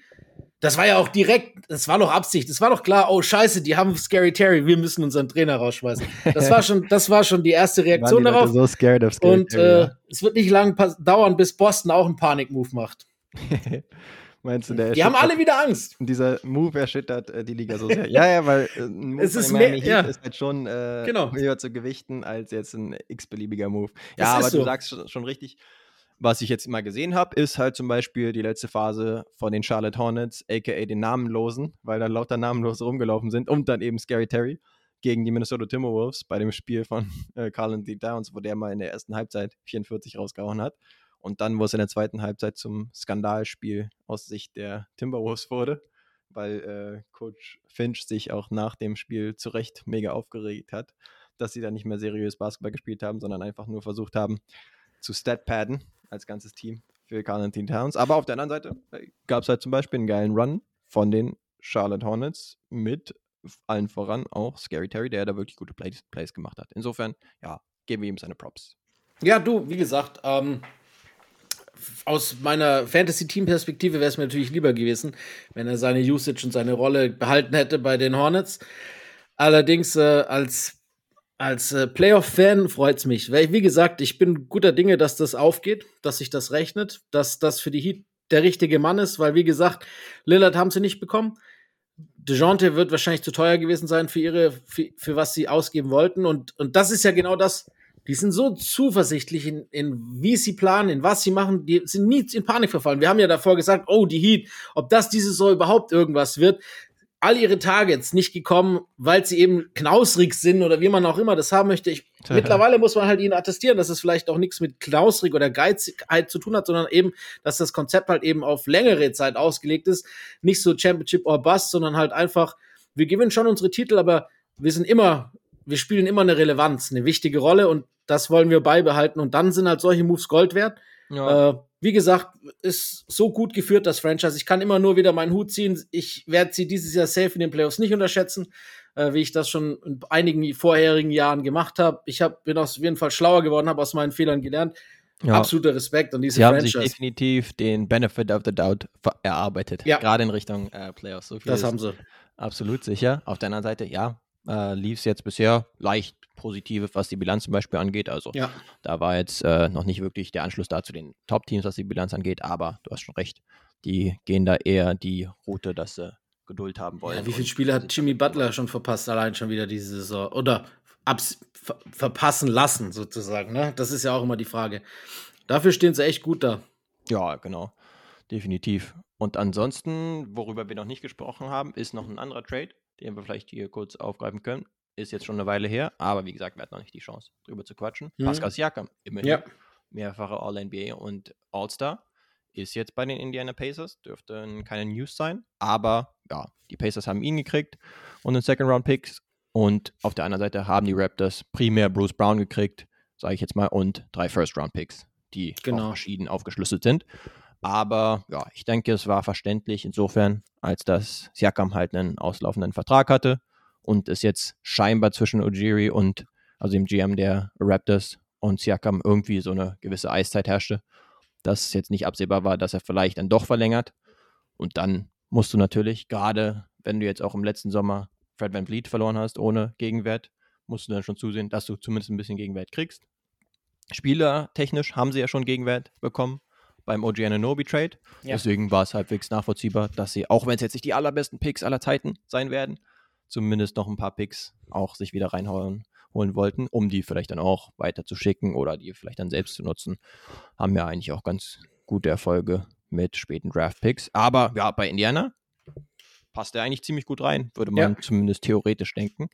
das war ja auch direkt, das war doch Absicht, das war doch klar, oh Scheiße, die haben Scary Terry, wir müssen unseren Trainer rausschmeißen. Das war schon, das war schon die erste (laughs) Reaktion darauf. So scared of Scary Und Terry, äh, ja. es wird nicht lang dauern, bis Boston auch einen Panikmove macht. (laughs) Meinst du, der Die haben alle wieder Angst. Dieser Move erschüttert äh, die Liga so sehr. ja, ja, weil äh, ein (laughs) Move es ist mehr, ja. ist halt schon äh, genau. höher zu gewichten als jetzt ein x-beliebiger Move. Ja, aber so. du sagst schon, schon, richtig. Was ich jetzt mal gesehen habe, ist halt zum Beispiel die letzte Phase von den Charlotte Hornets, aka den Namenlosen, weil da lauter Namenlose rumgelaufen sind und dann eben Scary Terry gegen die Minnesota Timberwolves bei dem Spiel von äh, Carlin D. Downs, wo der mal in der ersten Halbzeit 44 rausgehauen hat. Und dann, wo es in der zweiten Halbzeit zum Skandalspiel aus Sicht der Timberwolves wurde, weil äh, Coach Finch sich auch nach dem Spiel zu Recht mega aufgeregt hat, dass sie da nicht mehr seriös Basketball gespielt haben, sondern einfach nur versucht haben zu statpadden als ganzes Team für Carl Towns. Aber auf der anderen Seite äh, gab es halt zum Beispiel einen geilen Run von den Charlotte Hornets mit allen voran auch Scary Terry, der da wirklich gute Plays, Plays gemacht hat. Insofern, ja, geben wir ihm seine Props. Ja, du, wie gesagt, ähm, aus meiner Fantasy-Team-Perspektive wäre es mir natürlich lieber gewesen, wenn er seine Usage und seine Rolle behalten hätte bei den Hornets. Allerdings äh, als, als äh, Playoff-Fan freut es mich. Weil, wie gesagt, ich bin guter Dinge, dass das aufgeht, dass sich das rechnet, dass das für die Heat der richtige Mann ist, weil, wie gesagt, Lillard haben sie nicht bekommen. DeJounte wird wahrscheinlich zu teuer gewesen sein für ihre, für, für was sie ausgeben wollten. Und, und das ist ja genau das, die sind so zuversichtlich in, in wie sie planen, in was sie machen, die sind nie in Panik verfallen. Wir haben ja davor gesagt, oh, die Heat, ob das dieses so überhaupt irgendwas wird. All ihre Targets nicht gekommen, weil sie eben knausrig sind oder wie man auch immer das haben möchte. Ich, (laughs) mittlerweile muss man halt ihnen attestieren, dass es vielleicht auch nichts mit knausrig oder Geizigkeit zu tun hat, sondern eben, dass das Konzept halt eben auf längere Zeit ausgelegt ist. Nicht so Championship or Bust, sondern halt einfach, wir gewinnen schon unsere Titel, aber wir sind immer wir spielen immer eine Relevanz, eine wichtige Rolle und das wollen wir beibehalten. Und dann sind halt solche Moves Gold wert. Ja. Äh, wie gesagt, ist so gut geführt, das Franchise. Ich kann immer nur wieder meinen Hut ziehen. Ich werde sie dieses Jahr safe in den Playoffs nicht unterschätzen, äh, wie ich das schon in einigen vorherigen Jahren gemacht habe. Ich hab, bin auf jeden Fall schlauer geworden, habe aus meinen Fehlern gelernt. Ja. Absoluter Respekt an diese sie Franchise. haben sich definitiv den Benefit of the Doubt erarbeitet. Ja. Gerade in Richtung äh, Playoffs. So das haben sie. Absolut sicher. Auf der anderen Seite, ja, äh, lief es jetzt bisher leicht positive, was die Bilanz zum Beispiel angeht. Also ja. da war jetzt äh, noch nicht wirklich der Anschluss da zu den Top-Teams, was die Bilanz angeht, aber du hast schon recht, die gehen da eher die Route, dass sie Geduld haben wollen. Ja, wie viele Spiele hat Jimmy Butler schon verpasst, allein schon wieder diese Saison? Oder abs ver verpassen lassen, sozusagen. Ne? Das ist ja auch immer die Frage. Dafür stehen sie echt gut da. Ja, genau. Definitiv. Und ansonsten, worüber wir noch nicht gesprochen haben, ist noch ein anderer Trade, den wir vielleicht hier kurz aufgreifen können. Ist jetzt schon eine Weile her, aber wie gesagt, wir hatten noch nicht die Chance, drüber zu quatschen. Mhm. Pascal Siakam, immerhin ja. mehrfache All-NBA und All-Star, ist jetzt bei den Indiana Pacers, dürfte keine News sein, aber ja, die Pacers haben ihn gekriegt und einen Second-Round-Picks und auf der anderen Seite haben die Raptors primär Bruce Brown gekriegt, sage ich jetzt mal, und drei First-Round-Picks, die genau. verschieden aufgeschlüsselt sind. Aber ja, ich denke, es war verständlich insofern, als dass Siakam halt einen auslaufenden Vertrag hatte und es jetzt scheinbar zwischen Ujiri und also dem GM der Raptors und Siakam irgendwie so eine gewisse Eiszeit herrschte, dass es jetzt nicht absehbar war, dass er vielleicht dann doch verlängert. Und dann musst du natürlich, gerade wenn du jetzt auch im letzten Sommer Fred Van Vliet verloren hast ohne Gegenwert, musst du dann schon zusehen, dass du zumindest ein bisschen Gegenwert kriegst. Spielertechnisch haben sie ja schon Gegenwert bekommen beim OG Ananobi Trade. Ja. Deswegen war es halbwegs nachvollziehbar, dass sie, auch wenn es jetzt nicht die allerbesten Picks aller Zeiten sein werden, zumindest noch ein paar Picks auch sich wieder reinholen holen wollten, um die vielleicht dann auch weiter zu schicken oder die vielleicht dann selbst zu nutzen. Haben ja eigentlich auch ganz gute Erfolge mit späten Draft Picks. Aber ja, bei Indiana passt er eigentlich ziemlich gut rein, würde man ja. zumindest theoretisch denken.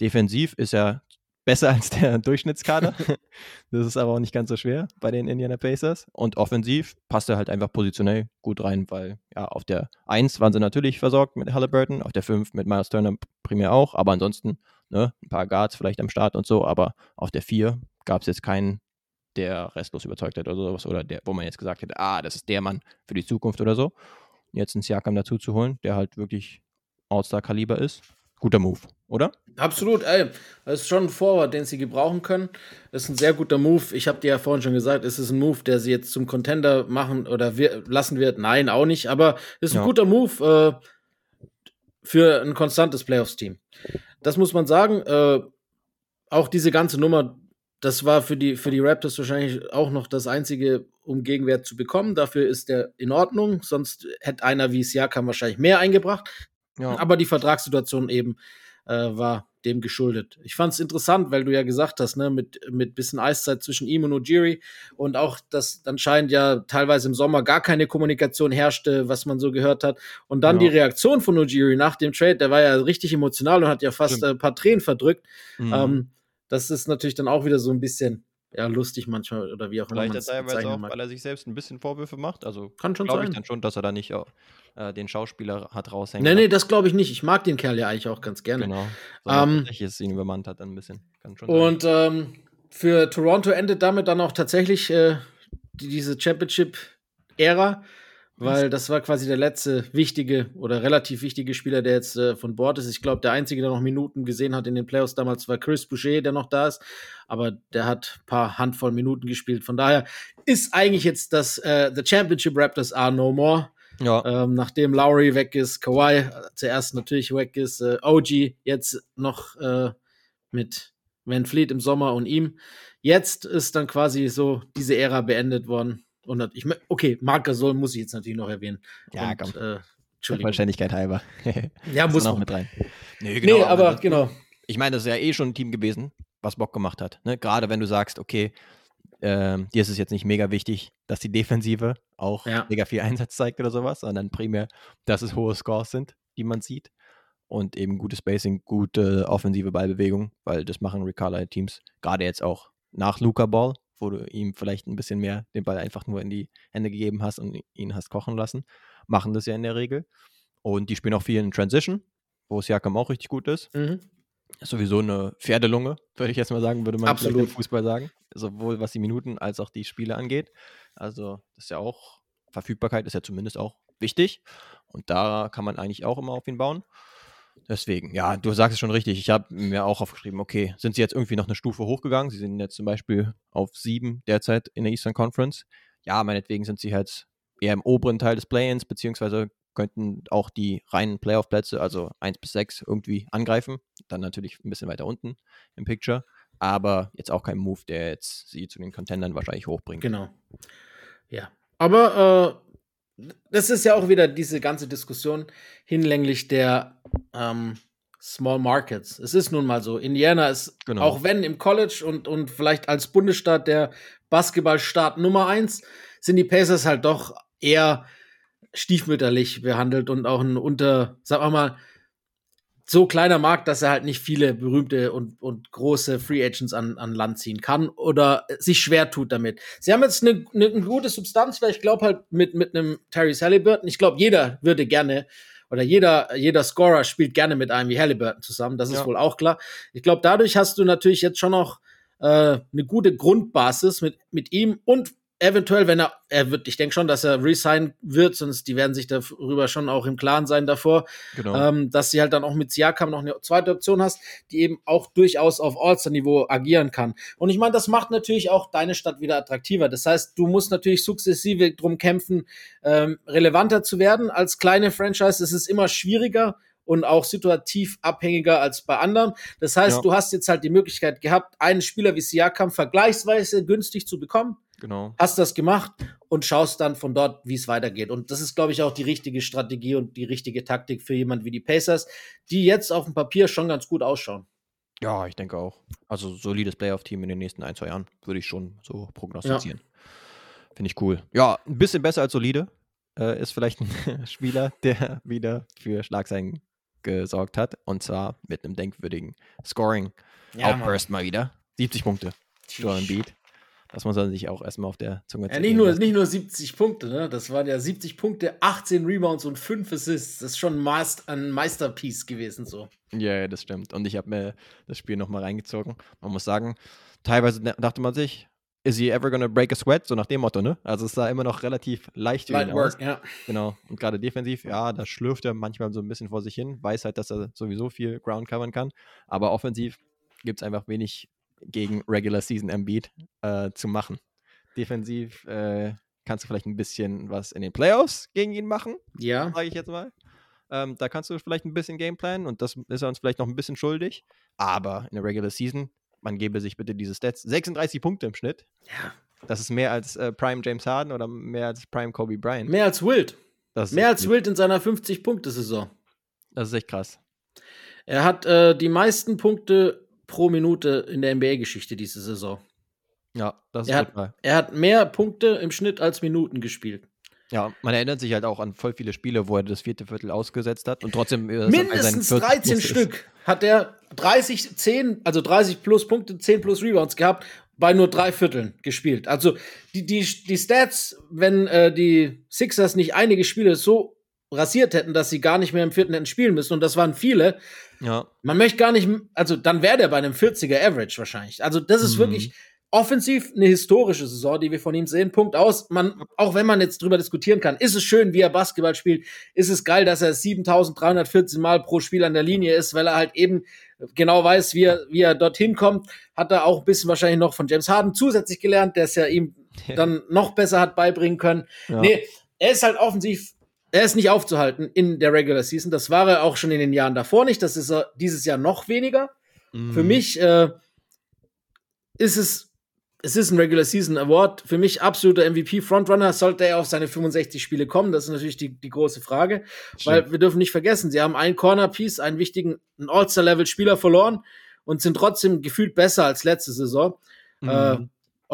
Defensiv ist er besser als der (laughs) Durchschnittskader. (laughs) das ist aber auch nicht ganz so schwer bei den Indiana Pacers. Und offensiv passt er halt einfach positionell gut rein, weil ja, auf der 1 waren sie natürlich versorgt mit Halliburton, auf der 5 mit Miles Turner primär auch, aber ansonsten ne, ein paar Guards vielleicht am Start und so, aber auf der 4 gab es jetzt keinen, der restlos überzeugt hat oder sowas, oder der, wo man jetzt gesagt hätte, ah, das ist der Mann für die Zukunft oder so. Jetzt einen Siakam dazu zu holen, der halt wirklich All-Star-Kaliber ist, guter Move, oder? Absolut, ey. Das ist schon ein Forward, den sie gebrauchen können. Das ist ein sehr guter Move. Ich habe dir ja vorhin schon gesagt, es ist ein Move, der sie jetzt zum Contender machen oder wir lassen wird. Nein, auch nicht. Aber es ist ein ja. guter Move äh, für ein konstantes Playoffs-Team. Das muss man sagen. Äh, auch diese ganze Nummer, das war für die, für die Raptors wahrscheinlich auch noch das einzige, um Gegenwert zu bekommen. Dafür ist der in Ordnung. Sonst hätte einer wie Siakam wahrscheinlich mehr eingebracht. Ja. Aber die Vertragssituation eben äh, war dem geschuldet. Ich fand es interessant, weil du ja gesagt hast, ne, mit, mit bisschen Eiszeit zwischen ihm und Ojiri und auch, dass anscheinend ja teilweise im Sommer gar keine Kommunikation herrschte, was man so gehört hat. Und dann ja. die Reaktion von Ojiri nach dem Trade, der war ja richtig emotional und hat ja fast Stimmt. ein paar Tränen verdrückt. Mhm. Ähm, das ist natürlich dann auch wieder so ein bisschen ja, lustig manchmal oder wie auch immer. Vielleicht teilweise auch, mag. weil er sich selbst ein bisschen Vorwürfe macht. Also kann schon glaube ich dann schon, dass er da nicht äh, den Schauspieler hat raushängen. Nee, nee, das glaube ich nicht. Ich mag den Kerl ja eigentlich auch ganz gerne. Genau. So, ähm, es ihn übermannt hat dann ein bisschen. und ähm, für Toronto endet damit dann auch tatsächlich äh, diese Championship-Ära weil das war quasi der letzte wichtige oder relativ wichtige Spieler, der jetzt äh, von Bord ist. Ich glaube, der einzige, der noch Minuten gesehen hat in den Playoffs damals, war Chris Boucher, der noch da ist. Aber der hat ein paar Handvoll Minuten gespielt. Von daher ist eigentlich jetzt das äh, The Championship Raptors are no more. Ja. Ähm, nachdem Lowry weg ist, Kawhi zuerst natürlich weg ist, äh, OG jetzt noch äh, mit Van Fleet im Sommer und ihm. Jetzt ist dann quasi so diese Ära beendet worden. Und ich, okay, Marc Gasol muss ich jetzt natürlich noch erwähnen. Ja, und, komm. Äh, Entschuldigung. Wahrscheinlichkeit halber. ja, muss auch mit rein. Nee, genau, nee aber, aber genau. Ich meine, das ist ja eh schon ein Team gewesen, was Bock gemacht hat. Ne? Gerade wenn du sagst, okay, ähm, dir ist es jetzt nicht mega wichtig, dass die Defensive auch ja. mega viel Einsatz zeigt oder sowas, sondern primär, dass es hohe Scores sind, die man sieht. Und eben gutes Spacing, gute offensive Ballbewegung, weil das machen Rick Teams gerade jetzt auch nach Luca Ball, wo du ihm vielleicht ein bisschen mehr den Ball einfach nur in die Hände gegeben hast und ihn hast kochen lassen. Machen das ja in der Regel. Und die spielen auch viel in Transition, wo Siakam auch richtig gut ist. Mhm. Ist sowieso eine Pferdelunge, würde ich jetzt mal sagen, würde man Absolut. im Fußball sagen. Sowohl was die Minuten als auch die Spiele angeht. Also, das ist ja auch, Verfügbarkeit ist ja zumindest auch wichtig. Und da kann man eigentlich auch immer auf ihn bauen. Deswegen, ja, du sagst es schon richtig. Ich habe mir auch aufgeschrieben, okay, sind sie jetzt irgendwie noch eine Stufe hochgegangen? Sie sind jetzt zum Beispiel auf sieben derzeit in der Eastern Conference. Ja, meinetwegen sind sie halt eher im oberen Teil des Play-ins, beziehungsweise könnten auch die reinen Playoff-Plätze, also 1 bis 6, irgendwie angreifen. Dann natürlich ein bisschen weiter unten im Picture. Aber jetzt auch kein Move, der jetzt sie zu den Contendern wahrscheinlich hochbringt. Genau. Ja. Aber äh, das ist ja auch wieder diese ganze Diskussion hinlänglich der ähm, Small Markets. Es ist nun mal so. Indiana ist, genau. auch wenn im College und, und vielleicht als Bundesstaat der Basketballstaat Nummer eins, sind die Pacers halt doch eher stiefmütterlich behandelt und auch ein unter, sag mal, so kleiner Markt, dass er halt nicht viele berühmte und, und große Free Agents an, an Land ziehen kann oder sich schwer tut damit. Sie haben jetzt eine, eine, eine gute Substanz, weil ich glaube halt mit, mit einem Terry Halliburton, ich glaube, jeder würde gerne oder jeder, jeder Scorer spielt gerne mit einem wie Halliburton zusammen, das ist ja. wohl auch klar. Ich glaube, dadurch hast du natürlich jetzt schon noch äh, eine gute Grundbasis mit, mit ihm und eventuell, wenn er, er wird, ich denke schon, dass er resign wird, sonst die werden sich darüber schon auch im Klaren sein davor, genau. ähm, dass sie halt dann auch mit Siakam noch eine zweite Option hast, die eben auch durchaus auf All-Star-Niveau agieren kann. Und ich meine, das macht natürlich auch deine Stadt wieder attraktiver. Das heißt, du musst natürlich sukzessive drum kämpfen, ähm, relevanter zu werden. Als kleine Franchise ist es immer schwieriger und auch situativ abhängiger als bei anderen. Das heißt, ja. du hast jetzt halt die Möglichkeit gehabt, einen Spieler wie Siakam vergleichsweise günstig zu bekommen. Genau. Hast das gemacht und schaust dann von dort, wie es weitergeht. Und das ist, glaube ich, auch die richtige Strategie und die richtige Taktik für jemand wie die Pacers, die jetzt auf dem Papier schon ganz gut ausschauen. Ja, ich denke auch. Also solides Playoff-Team in den nächsten ein, zwei Jahren würde ich schon so prognostizieren. Ja. Finde ich cool. Ja, ein bisschen besser als solide. Äh, ist vielleicht ein (laughs) Spieler, der wieder für Schlagzeilen gesorgt hat. Und zwar mit einem denkwürdigen Scoring. Ja, Outburst mal wieder. 70 Punkte. Joel Beat. Das muss man sich auch erstmal auf der Zunge ziehen. Ja, nicht nur, nicht nur 70 Punkte, ne? Das waren ja 70 Punkte, 18 Rebounds und 5 Assists. Das ist schon ein Meisterpiece gewesen, so. Ja, yeah, das stimmt. Und ich habe mir das Spiel nochmal reingezogen. Man muss sagen, teilweise dachte man sich, is he ever gonna break a sweat? So nach dem Motto, ne? Also es sah immer noch relativ leicht Light work, aus. ja. Genau. Und gerade defensiv, ja, da schlürft er manchmal so ein bisschen vor sich hin, weiß halt, dass er sowieso viel Ground covern kann. Aber offensiv gibt es einfach wenig gegen Regular Season Embiid äh, zu machen. Defensiv äh, kannst du vielleicht ein bisschen was in den Playoffs gegen ihn machen. Ja. Sage ich jetzt mal. Ähm, da kannst du vielleicht ein bisschen Gameplan und das ist er uns vielleicht noch ein bisschen schuldig. Aber in der Regular Season, man gebe sich bitte diese Stats: 36 Punkte im Schnitt. Ja. Das ist mehr als äh, Prime James Harden oder mehr als Prime Kobe Bryant. Mehr als Wild. mehr als Wild in seiner 50-Punkte-Saison. Das ist echt krass. Er hat äh, die meisten Punkte pro Minute in der NBA-Geschichte diese Saison. Ja, das er ist hat, Er hat mehr Punkte im Schnitt als Minuten gespielt. Ja, man erinnert sich halt auch an voll viele Spiele, wo er das vierte Viertel ausgesetzt hat und trotzdem mindestens 13 (laughs) Stück hat er 30, 10, also 30 plus Punkte, 10 plus Rebounds gehabt, bei nur drei Vierteln gespielt. Also die, die, die Stats, wenn äh, die Sixers nicht einige Spiele so rasiert hätten, dass sie gar nicht mehr im vierten hätten spielen müssen, und das waren viele, ja. Man möchte gar nicht, also dann wäre der bei einem 40er Average wahrscheinlich. Also das ist mhm. wirklich offensiv eine historische Saison, die wir von ihm sehen. Punkt aus. Man, auch wenn man jetzt drüber diskutieren kann, ist es schön, wie er Basketball spielt. Ist es geil, dass er 7314 Mal pro Spiel an der Linie ist, weil er halt eben genau weiß, wie er, wie er dorthin kommt. Hat er auch ein bisschen wahrscheinlich noch von James Harden zusätzlich gelernt, der es ja ihm dann noch besser hat beibringen können. Ja. Nee, er ist halt offensiv er ist nicht aufzuhalten in der Regular Season. Das war er auch schon in den Jahren davor nicht. Das ist er dieses Jahr noch weniger. Mm. Für mich äh, ist es, es ist ein Regular Season Award. Für mich absoluter MVP Frontrunner. Sollte er auf seine 65 Spiele kommen? Das ist natürlich die, die große Frage. Stimmt. Weil wir dürfen nicht vergessen, sie haben einen Corner Piece, einen wichtigen, All-Star-Level Spieler verloren und sind trotzdem gefühlt besser als letzte Saison. Mm. Äh,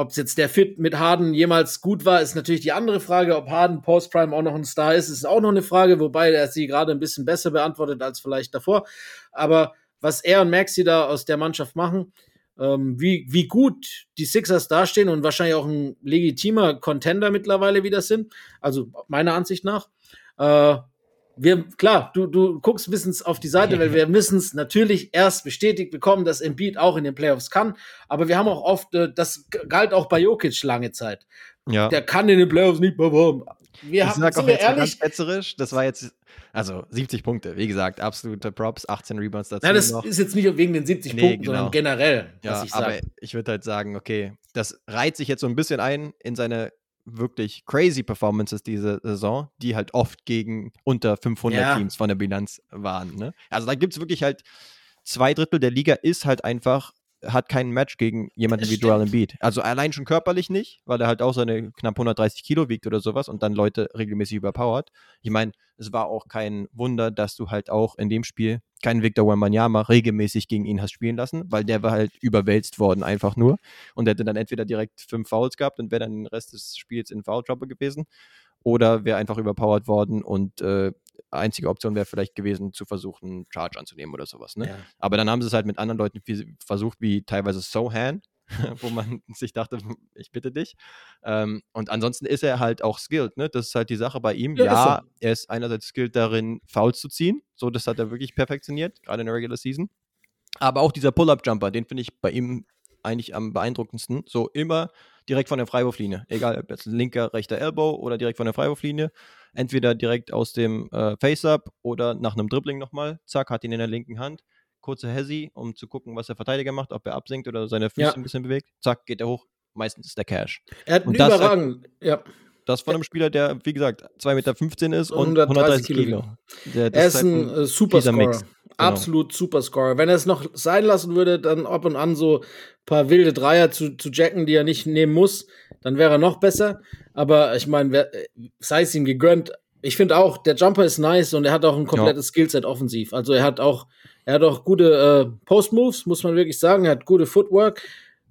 ob es jetzt der Fit mit Harden jemals gut war, ist natürlich die andere Frage. Ob Harden Post-Prime auch noch ein Star ist, ist auch noch eine Frage, wobei er sie gerade ein bisschen besser beantwortet als vielleicht davor. Aber was er und Maxi da aus der Mannschaft machen, ähm, wie, wie gut die Sixers dastehen und wahrscheinlich auch ein legitimer Contender mittlerweile wieder sind, also meiner Ansicht nach, äh, wir, klar, du, du guckst bisschen auf die Seite, weil wir (laughs) müssen es natürlich erst bestätigt bekommen, dass Embiid auch in den Playoffs kann. Aber wir haben auch oft, äh, das galt auch bei Jokic lange Zeit. Ja. Der kann in den Playoffs nicht performen. Wir ich haben, sag auch jetzt ehrlich, ganz das war jetzt, also 70 Punkte, wie gesagt, absolute Props, 18 Rebounds dazu. Ja, das noch. ist jetzt nicht wegen den 70 nee, Punkten, genau. sondern generell, ja, was ich sage. Aber ich würde halt sagen, okay, das reiht sich jetzt so ein bisschen ein in seine wirklich crazy Performances diese Saison, die halt oft gegen unter 500 ja. Teams von der Bilanz waren. Ne? Also da gibt es wirklich halt zwei Drittel der Liga ist halt einfach hat kein Match gegen jemanden das wie Joel Embiid. Also allein schon körperlich nicht, weil er halt auch seine knapp 130 Kilo wiegt oder sowas und dann Leute regelmäßig überpowert. Ich meine, es war auch kein Wunder, dass du halt auch in dem Spiel keinen Victor Wembanyama regelmäßig gegen ihn hast spielen lassen, weil der war halt überwälzt worden einfach nur und hätte dann entweder direkt fünf Fouls gehabt und wäre dann den Rest des Spiels in Foul Trouble gewesen oder wäre einfach überpowered worden und äh, einzige Option wäre vielleicht gewesen, zu versuchen, Charge anzunehmen oder sowas. Ne? Ja. Aber dann haben sie es halt mit anderen Leuten versucht, wie teilweise Sohan, (laughs) wo man sich dachte, ich bitte dich. Ähm, und ansonsten ist er halt auch skilled, ne? Das ist halt die Sache bei ihm. Ja, ja ist so. er ist einerseits skilled darin, Fouls zu ziehen. So, das hat er wirklich perfektioniert, gerade in der Regular Season. Aber auch dieser Pull-Up-Jumper, den finde ich bei ihm eigentlich am beeindruckendsten. So immer direkt von der Freiwurflinie. Egal, ob jetzt linker, rechter Elbow oder direkt von der Freiwurflinie. Entweder direkt aus dem äh, Face-Up oder nach einem Dribbling nochmal. Zack, hat ihn in der linken Hand. Kurze Hesi, um zu gucken, was der Verteidiger macht, ob er absinkt oder seine Füße Ja. ein bisschen bewegt. Zack, geht er hoch. Meistens ist der Cash. Er hat Und einen das- überragend, ja. Das von einem Spieler, der, wie gesagt, 2,15 Meter ist und 130 130 Kilo. Kilo. Der, Er das ist ein äh. Mix. Genau. Absolut Superscorer. Wenn er es noch sein lassen würde, dann ab und an so ein paar wilde Dreier zu, zu jacken, die er nicht nehmen muss, dann wäre er noch besser. Aber ich meine, sei es ihm gegönnt. Ich finde auch, der Jumper ist nice und er hat auch ein komplettes Skillset offensiv. Also er hat auch, er hat auch gute äh, Post-Moves, muss man wirklich sagen. Er hat gute Footwork.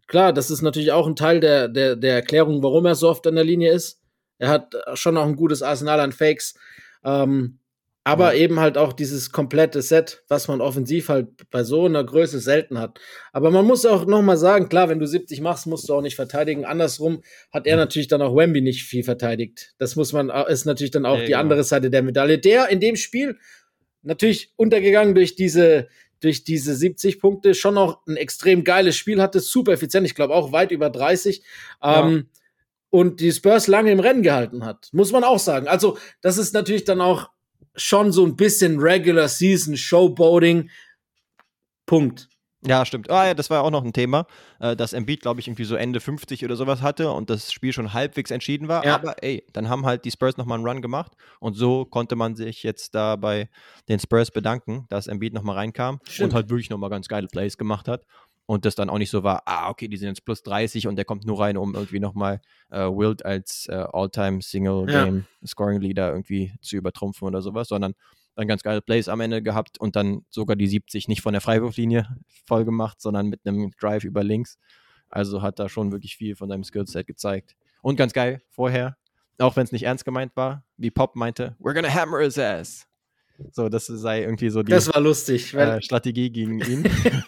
Klar, das ist natürlich auch ein Teil der, der, der Erklärung, warum er so oft an der Linie ist. Er hat schon auch ein gutes Arsenal an Fakes. Ähm, aber eben halt auch dieses komplette Set, was man offensiv halt bei so einer Größe selten hat. Aber man muss auch noch mal sagen, klar, wenn du 70 machst, musst du auch nicht verteidigen. Andersrum hat er natürlich dann auch Wemby nicht viel verteidigt. Das muss man, ist natürlich dann auch Ja, die genau. andere Seite der Medaille. Der in dem Spiel natürlich untergegangen durch diese durch diese 70 Punkte schon noch ein extrem geiles Spiel hatte, super effizient, ich glaube auch weit über 30. Ja. Ähm, und die Spurs lange im Rennen gehalten hat, muss man auch sagen. Also, das ist natürlich dann auch schon so ein bisschen Regular Season Showboating. Punkt. Ja, stimmt. Ah ja, das war auch noch ein Thema, äh, dass Embiid, glaube ich, irgendwie so Ende 50 oder sowas hatte und das Spiel schon halbwegs entschieden war. Ja. Aber ey, dann haben halt die Spurs nochmal einen Run gemacht und so konnte man sich jetzt da bei den Spurs bedanken, dass Embiid nochmal reinkam Stimmt. und halt wirklich nochmal ganz geile Plays gemacht hat. Und das dann auch nicht so war, ah, okay, die sind jetzt plus 30 und der kommt nur rein, um irgendwie nochmal äh, Wild als äh, All-Time Single Ja. Game Scoring Leader irgendwie zu übertrumpfen oder sowas, sondern dann ganz geile Plays am Ende gehabt und dann sogar die 70 nicht von der Freiwurflinie (laughs) voll gemacht, sondern mit einem Drive über links. Also hat da schon wirklich viel von seinem Skillset gezeigt. Und ganz geil, vorher, auch wenn es nicht ernst gemeint war, wie Pop meinte, we're gonna hammer his ass. So, das sei irgendwie so die Das war lustig. Äh, Strategie gegen ihn.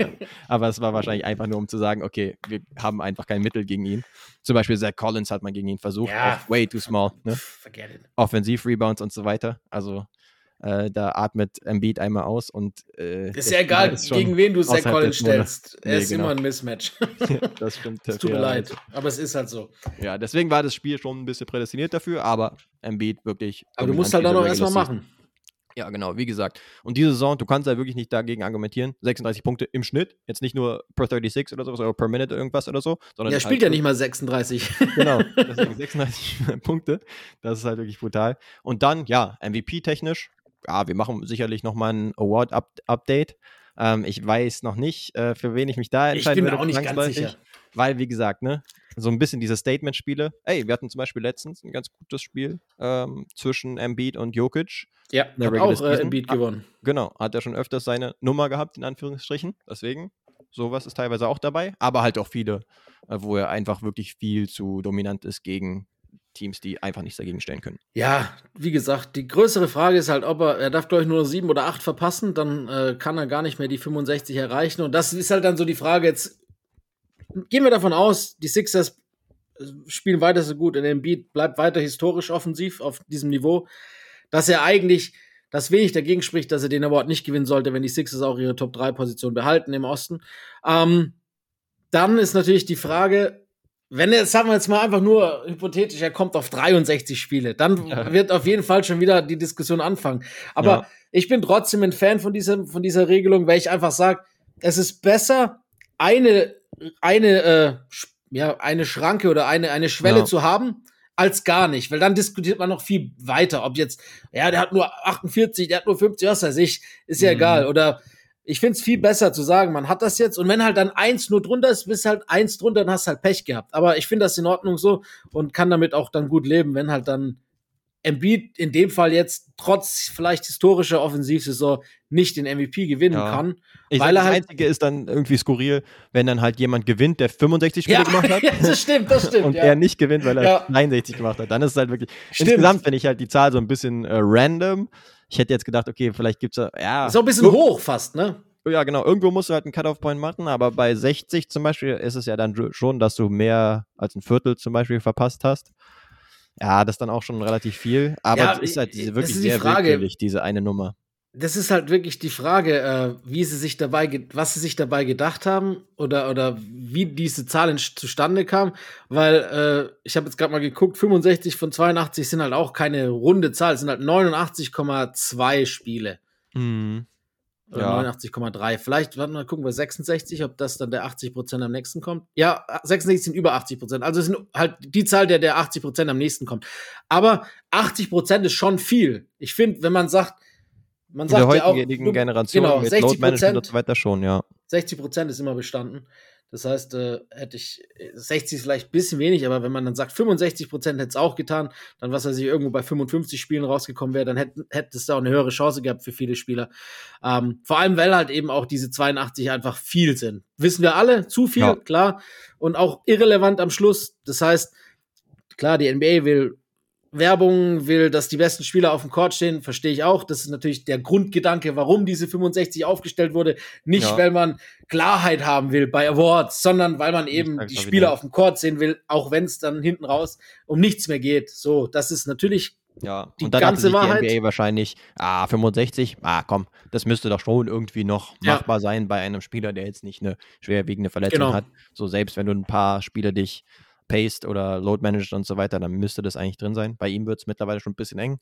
(laughs) Aber es war wahrscheinlich einfach nur, um zu sagen, okay, wir haben einfach kein Mittel gegen ihn. Zum Beispiel Zach Collins hat man gegen ihn versucht, Ja. way too small. Ne? forget it. Offensiv-Rebounds und so weiter. Also äh, da atmet Embiid einmal aus und äh, Ist ja egal, ist gegen wen du Zach Collins stellst. Er Nee, ist genau. immer ein Mismatch. (laughs) das stimmt. Es tut mir leid. Aber es ist halt so. Ja, deswegen war das Spiel schon ein bisschen prädestiniert dafür, aber Embiid wirklich. Aber du musst halt auch noch erstmal machen. Ja, genau, wie gesagt. Und diese Saison, du kannst da wirklich nicht dagegen argumentieren. 36 Punkte im Schnitt, jetzt nicht nur per 36 oder sowas oder per Minute irgendwas oder so, sondern Er halt spielt ja wirklich- nicht mal 36. (laughs) Genau, (laughs) deswegen 36 (laughs) Punkte. Das ist halt wirklich brutal. Und dann, ja, MVP-technisch, ja, wir machen sicherlich nochmal ein Award-Update. Ähm, ich weiß noch nicht, äh, für wen ich mich da Ich entscheiden bin mir würde. auch nicht ganz sicher. Weil, wie gesagt, ne, so ein bisschen diese Statement-Spiele. Ey, wir hatten zum Beispiel letztens ein ganz gutes Spiel ähm, zwischen Embiid und Jokic. Ja, Der hat auch äh. Embiid Ah. gewonnen. Genau, hat er schon öfters seine Nummer gehabt, in Anführungsstrichen. Deswegen, sowas ist teilweise auch dabei. Aber halt auch viele, äh, wo er einfach wirklich viel zu dominant ist gegen Teams, die einfach nichts dagegen stellen können. Ja, wie gesagt, die größere Frage ist halt, ob er, er darf, glaube ich, nur sieben oder acht verpassen, dann äh, kann er gar nicht mehr die 65 erreichen. Und das ist halt dann so die Frage, jetzt gehen wir davon aus, die Sixers äh, spielen weiter so gut und Embiid bleibt weiter historisch offensiv auf diesem Niveau, dass er eigentlich, dass wenig dagegen spricht, dass er den Award nicht gewinnen sollte, wenn die Sixers auch ihre Top-3-Position behalten im Osten. Ähm, dann ist natürlich die Frage, wenn er, sagen wir jetzt mal einfach nur hypothetisch, er kommt auf 63 Spiele, dann Ja. wird auf jeden Fall schon wieder die Diskussion anfangen. Aber Ja. ich bin trotzdem ein Fan von dieser, von dieser Regelung, weil ich einfach sage, es ist besser, eine, eine, äh, ja, eine Schranke oder eine, eine Schwelle Ja. zu haben, als gar nicht, weil dann diskutiert man noch viel weiter, ob jetzt, ja, der hat nur 48, der hat nur 50, was weiß ich, ist ja Mhm. egal. Oder ich finde es viel besser zu sagen, man hat das jetzt und wenn halt dann eins nur drunter ist, bist halt eins drunter, dann hast halt Pech gehabt. Aber ich finde das in Ordnung so und kann damit auch dann gut leben, wenn halt dann Embiid in dem Fall jetzt trotz vielleicht historischer Offensivsaison nicht den MVP gewinnen Ja. kann. Ich Weil sag, er das halt- Einzige ist dann irgendwie skurril, wenn dann halt jemand gewinnt, der 65 Spiele Ja, gemacht hat. (laughs) ja, das stimmt, das stimmt. und ja. er nicht gewinnt, weil er Ja. 69 gemacht hat. Dann ist es halt wirklich. Stimmt. Insgesamt finde ich halt die Zahl so ein bisschen äh, random. Ich hätte jetzt gedacht, okay, vielleicht gibt es ja. Ist auch ein bisschen Ir- hoch fast, ne? Ja, genau. Irgendwo musst du halt einen Cut-Off-Point machen, aber bei 60 zum Beispiel ist es ja dann schon, dass du mehr als ein Viertel zum Beispiel verpasst hast. Ja, das ist dann auch schon relativ viel. Aber Ja, es ist halt diese das wirklich ist sehr Frage. willkürlich, diese eine Nummer. das ist halt wirklich die Frage, äh, wie sie sich dabei, was sie sich dabei gedacht haben oder, oder wie diese Zahl zustande kam, weil äh, ich habe jetzt gerade mal geguckt, 65 von 82 sind halt auch keine runde Zahl, es sind halt 89,2 Spiele. Mhm. Oder ja. 89,3. Vielleicht, warte mal, gucken wir 66, ob das dann der 80 Prozent am nächsten kommt. Ja, 66 sind über 80 Prozent. Also es sind halt die Zahl, der der 80 Prozent am nächsten kommt. Aber 80 Prozent ist schon viel. Ich finde, wenn man sagt, man sagt In der heutigen ja auch, Generation genau, mit Load Management und so weiter schon, ja. 60 Prozent ist immer bestanden. Das heißt, äh, hätte ich 60 ist vielleicht ein bisschen wenig, aber wenn man dann sagt, 65 Prozent hätte es auch getan, dann was er sich irgendwo bei 55 Spielen rausgekommen wäre, dann hätte, hätte es da auch eine höhere Chance gehabt für viele Spieler. Ähm, vor allem, weil halt eben auch diese 82 einfach viel sind. Wissen wir alle, zu viel, ja. klar. Und auch irrelevant am Schluss. Das heißt, klar, die NBA will Werbung will, dass die besten Spieler auf dem Court stehen, verstehe ich auch. Das ist natürlich der Grundgedanke, warum diese 65 aufgestellt wurde. Nicht, ja. weil man Klarheit haben will bei Awards, sondern weil man eben die Spieler wieder. auf dem Court sehen will, auch wenn es dann hinten raus um nichts mehr geht. So, das ist natürlich ja, die und dann ganze Wahrheit. Die NBA wahrscheinlich, ah, 65, ah, komm, das müsste doch schon irgendwie noch ja. machbar sein bei einem Spieler, der jetzt nicht eine schwerwiegende Verletzung genau. hat. So selbst wenn du ein paar Spieler dich paced oder load managed und so weiter, dann müsste das eigentlich drin sein. Bei ihm wird es mittlerweile schon ein bisschen eng.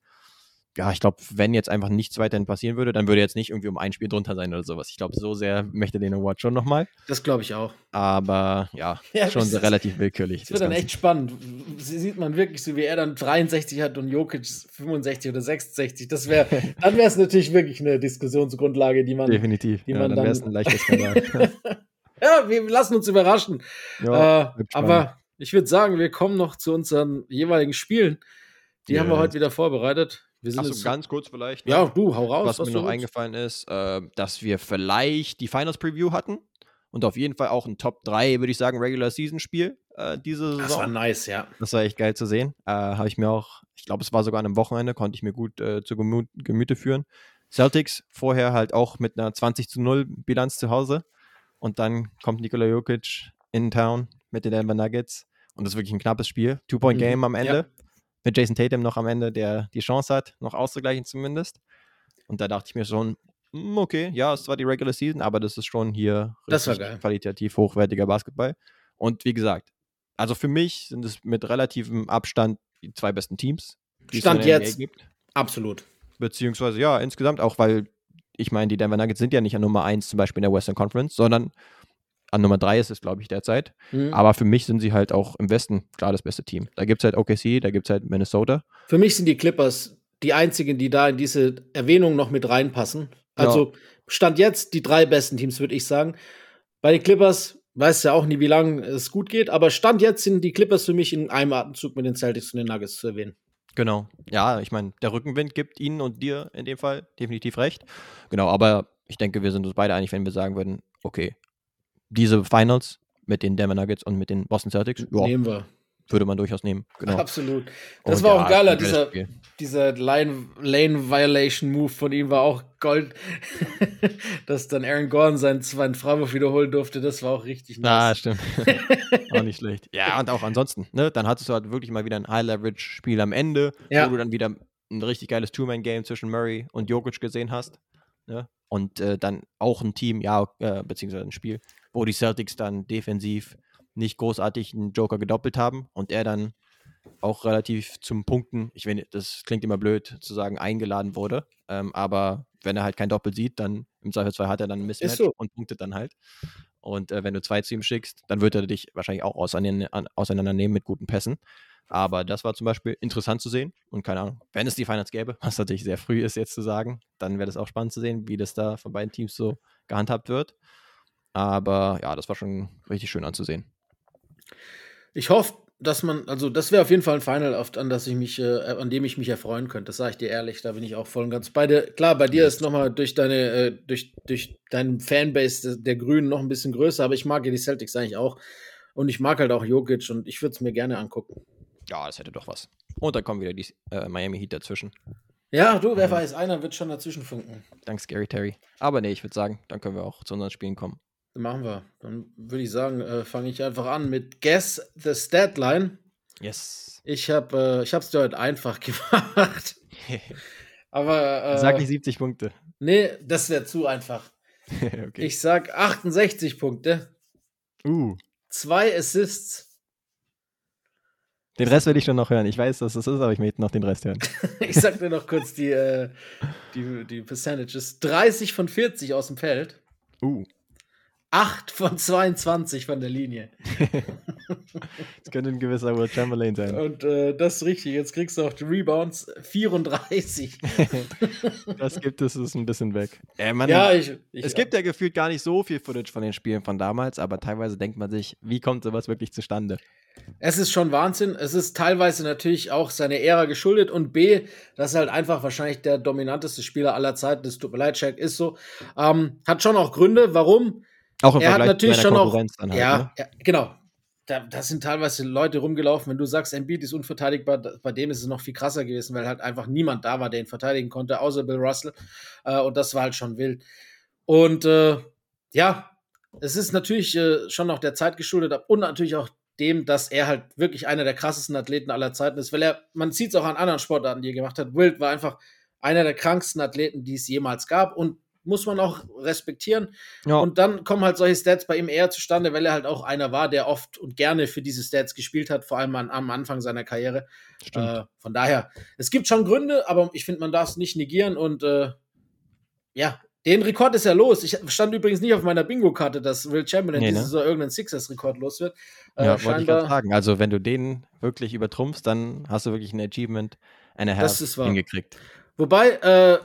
Ja, ich glaube, wenn jetzt einfach nichts weiterhin passieren würde, dann würde jetzt nicht irgendwie um ein Spiel drunter sein oder sowas. Ich glaube, so sehr möchte den Award schon nochmal. Das glaube ich auch. Aber ja, (laughs) ja schon so relativ willkürlich. Das wird dann echt spannend. Sieht man wirklich so, wie er dann 63 hat und Jokic 65 oder 66. Das wäre, (laughs) dann wäre es natürlich wirklich eine Diskussionsgrundlage, die man. Definitiv. Die ja, man dann wäre es ein leichtes Skandal. (laughs) ja, wir lassen uns überraschen. Ja, äh, aber ich würde sagen, wir kommen noch zu unseren jeweiligen Spielen. Die yeah. haben wir heute wieder vorbereitet. Wir sind Achso, ganz kurz vielleicht. Ja, du, hau raus. Was, was mir noch willst. eingefallen ist, äh, dass wir vielleicht die Finals Preview hatten und auf jeden Fall auch ein Top 3, würde ich sagen, Regular Season Spiel äh, diese Saison. Das war nice, ja. Das war echt geil zu sehen. Äh, Habe ich mir auch, ich glaube, es war sogar an einem Wochenende, konnte ich mir gut äh, zu Gemü Gemüte führen. Celtics vorher halt auch mit einer 20 zu 0 Bilanz zu Hause und dann kommt Nikola Jokic in Town mit den Denver Nuggets und das ist wirklich ein knappes Spiel. Two-Point-Game mhm. am Ende. Ja. Mit Jason Tatum noch am Ende, der die Chance hat, noch auszugleichen zumindest. Und da dachte ich mir schon, hm, okay, ja, es war die Regular Season, aber das ist schon hier qualitativ hochwertiger Basketball. Und wie gesagt, also für mich sind es mit relativem Abstand die zwei besten Teams. Die Stand jetzt. Absolut. Beziehungsweise ja, insgesamt auch, weil ich meine, die Denver Nuggets sind ja nicht an Nummer 1 zum Beispiel in der Western Conference, sondern an Nummer 3 ist es, glaube ich, derzeit. Mhm. Aber für mich sind sie halt auch im Westen klar das beste Team. Da gibt es halt OKC, da gibt es halt Minnesota. Für mich sind die Clippers die einzigen, die da in diese Erwähnung noch mit reinpassen. Also ja. Stand jetzt die drei besten Teams, würde ich sagen. Bei den Clippers weiß ja auch nie, wie lange es gut geht, aber Stand jetzt sind die Clippers für mich in einem Atemzug mit den Celtics und den Nuggets zu erwähnen. Genau. Ja, ich meine, der Rückenwind gibt Ihnen und dir in dem Fall definitiv recht. Genau, aber ich denke, wir sind uns beide einig, wenn wir sagen würden, okay, diese Finals mit den Denver Nuggets und mit den Boston Celtics, ja, nehmen wir. Würde man durchaus nehmen. Genau. Absolut. Das und war ja, auch geiler, dieser, dieser Line, Lane Violation Move von ihm war auch Gold. (laughs) Dass dann Aaron Gordon seinen zweiten Freiwurf wiederholen durfte, das war auch richtig nice. Ah, stimmt. (laughs) auch nicht schlecht. Ja, und auch ansonsten, ne, dann hattest du halt wirklich mal wieder ein High-Leverage-Spiel am Ende, ja. wo du dann wieder ein richtig geiles Two-Man-Game zwischen Murray und Jokic gesehen hast. Ne? Und äh, dann auch ein Team, ja, äh, beziehungsweise ein Spiel, wo die Celtics dann defensiv nicht großartig einen Joker gedoppelt haben und er dann auch relativ zum Punkten, ich meine, das klingt immer blöd zu sagen, eingeladen wurde. Ähm, aber wenn er halt kein Doppel sieht, dann im Zweifelsfall hat er dann ein Mismatch so. und punktet dann halt. Und äh, wenn du zwei zu ihm schickst, dann wird er dich wahrscheinlich auch auseinandernehmen mit guten Pässen. Aber das war zum Beispiel interessant zu sehen. Und keine Ahnung, wenn es die Finals gäbe, was natürlich sehr früh ist jetzt zu sagen, dann wäre das auch spannend zu sehen, wie das da von beiden Teams so gehandhabt wird. Aber ja, das war schon richtig schön anzusehen. Ich hoffe, dass man, also das wäre auf jeden Fall ein Final, auf, an, das ich mich, äh, an dem ich mich erfreuen könnte. Das sage ich dir ehrlich, da bin ich auch voll und ganz bei dir. Klar, bei dir ist nochmal durch deine, äh, durch, durch deinen Fanbase der, der Grünen noch ein bisschen größer, aber ich mag ja die Celtics eigentlich auch. Und ich mag halt auch Jokic und ich würde es mir gerne angucken. Ja, das hätte doch was. Und dann kommen wieder die äh, Miami Heat dazwischen. Ja, du, wer mhm. weiß, einer wird schon dazwischen funken. Dank Scary Terry. Aber nee, ich würde sagen, dann können wir auch zu unseren Spielen kommen. Machen wir. Dann würde ich sagen, äh, fange ich einfach an mit Guess the Statline. Yes. Ich habe äh, ich dir heute einfach (laughs) gemacht. (laughs) Aber äh, sag nicht 70 Punkte. Nee, das wäre zu einfach. (laughs) okay. Ich sag 68 Punkte. Uh. Zwei Assists. Den Rest will ich schon noch hören. Ich weiß, dass das ist, aber ich möchte noch den Rest hören. ich sag dir noch kurz die, äh, die, die Percentages. 30 von 40 aus dem Feld. Uh. 8 von 22 von der Linie. (laughs) das könnte ein gewisser Will Chamberlain sein. Und äh, das ist richtig. Jetzt kriegst du auch die Rebounds 34. (laughs) das gibt es ist ein bisschen weg. Äh, man, ja, ich, ich es gibt ja gefühlt gar nicht so viel Footage von den Spielen von damals, aber teilweise denkt man sich, wie kommt sowas wirklich zustande? Es ist schon Wahnsinn. Es ist teilweise natürlich auch seine Ära geschuldet und B, das ist halt einfach wahrscheinlich der dominanteste Spieler aller Zeiten. Das tut mir leid, Shaq ist so. Ähm, hat schon auch Gründe, warum. Auch im er Vergleich hat natürlich schon auch. Halt, ja, ne? ja, genau. Da, da, sind teilweise Leute rumgelaufen. Wenn du sagst, Embiid ist unverteidigbar, bei dem ist es noch viel krasser gewesen, weil halt einfach niemand da war, der ihn verteidigen konnte, außer Bill Russell. Äh, und das war halt schon wild. Und äh, ja, es ist natürlich äh, schon noch der Zeit geschuldet und natürlich auch dem, dass er halt wirklich einer der krassesten Athleten aller Zeiten ist, weil er, man sieht es auch an anderen Sportarten, die er gemacht hat. Wild war einfach einer der kranksten Athleten, die es jemals gab und muss man auch respektieren. Ja. Und dann kommen halt solche Stats bei ihm eher zustande, weil er halt auch einer war, der oft und gerne für diese Stats gespielt hat, vor allem an, am Anfang seiner Karriere. Äh, von daher, es gibt schon Gründe, aber ich finde, man darf es nicht negieren und äh, ja, den Rekord ist ja los. Ich stand übrigens nicht auf meiner Bingo-Karte, dass Will Chamberlain nee, ne? diese irgendeinen Sixers-Rekord los wird. Äh, ja, wollte ich gerade sagen. Also, wenn du den wirklich übertrumpfst, dann hast du wirklich ein Achievement, eine Half hingekriegt. Wobei, äh,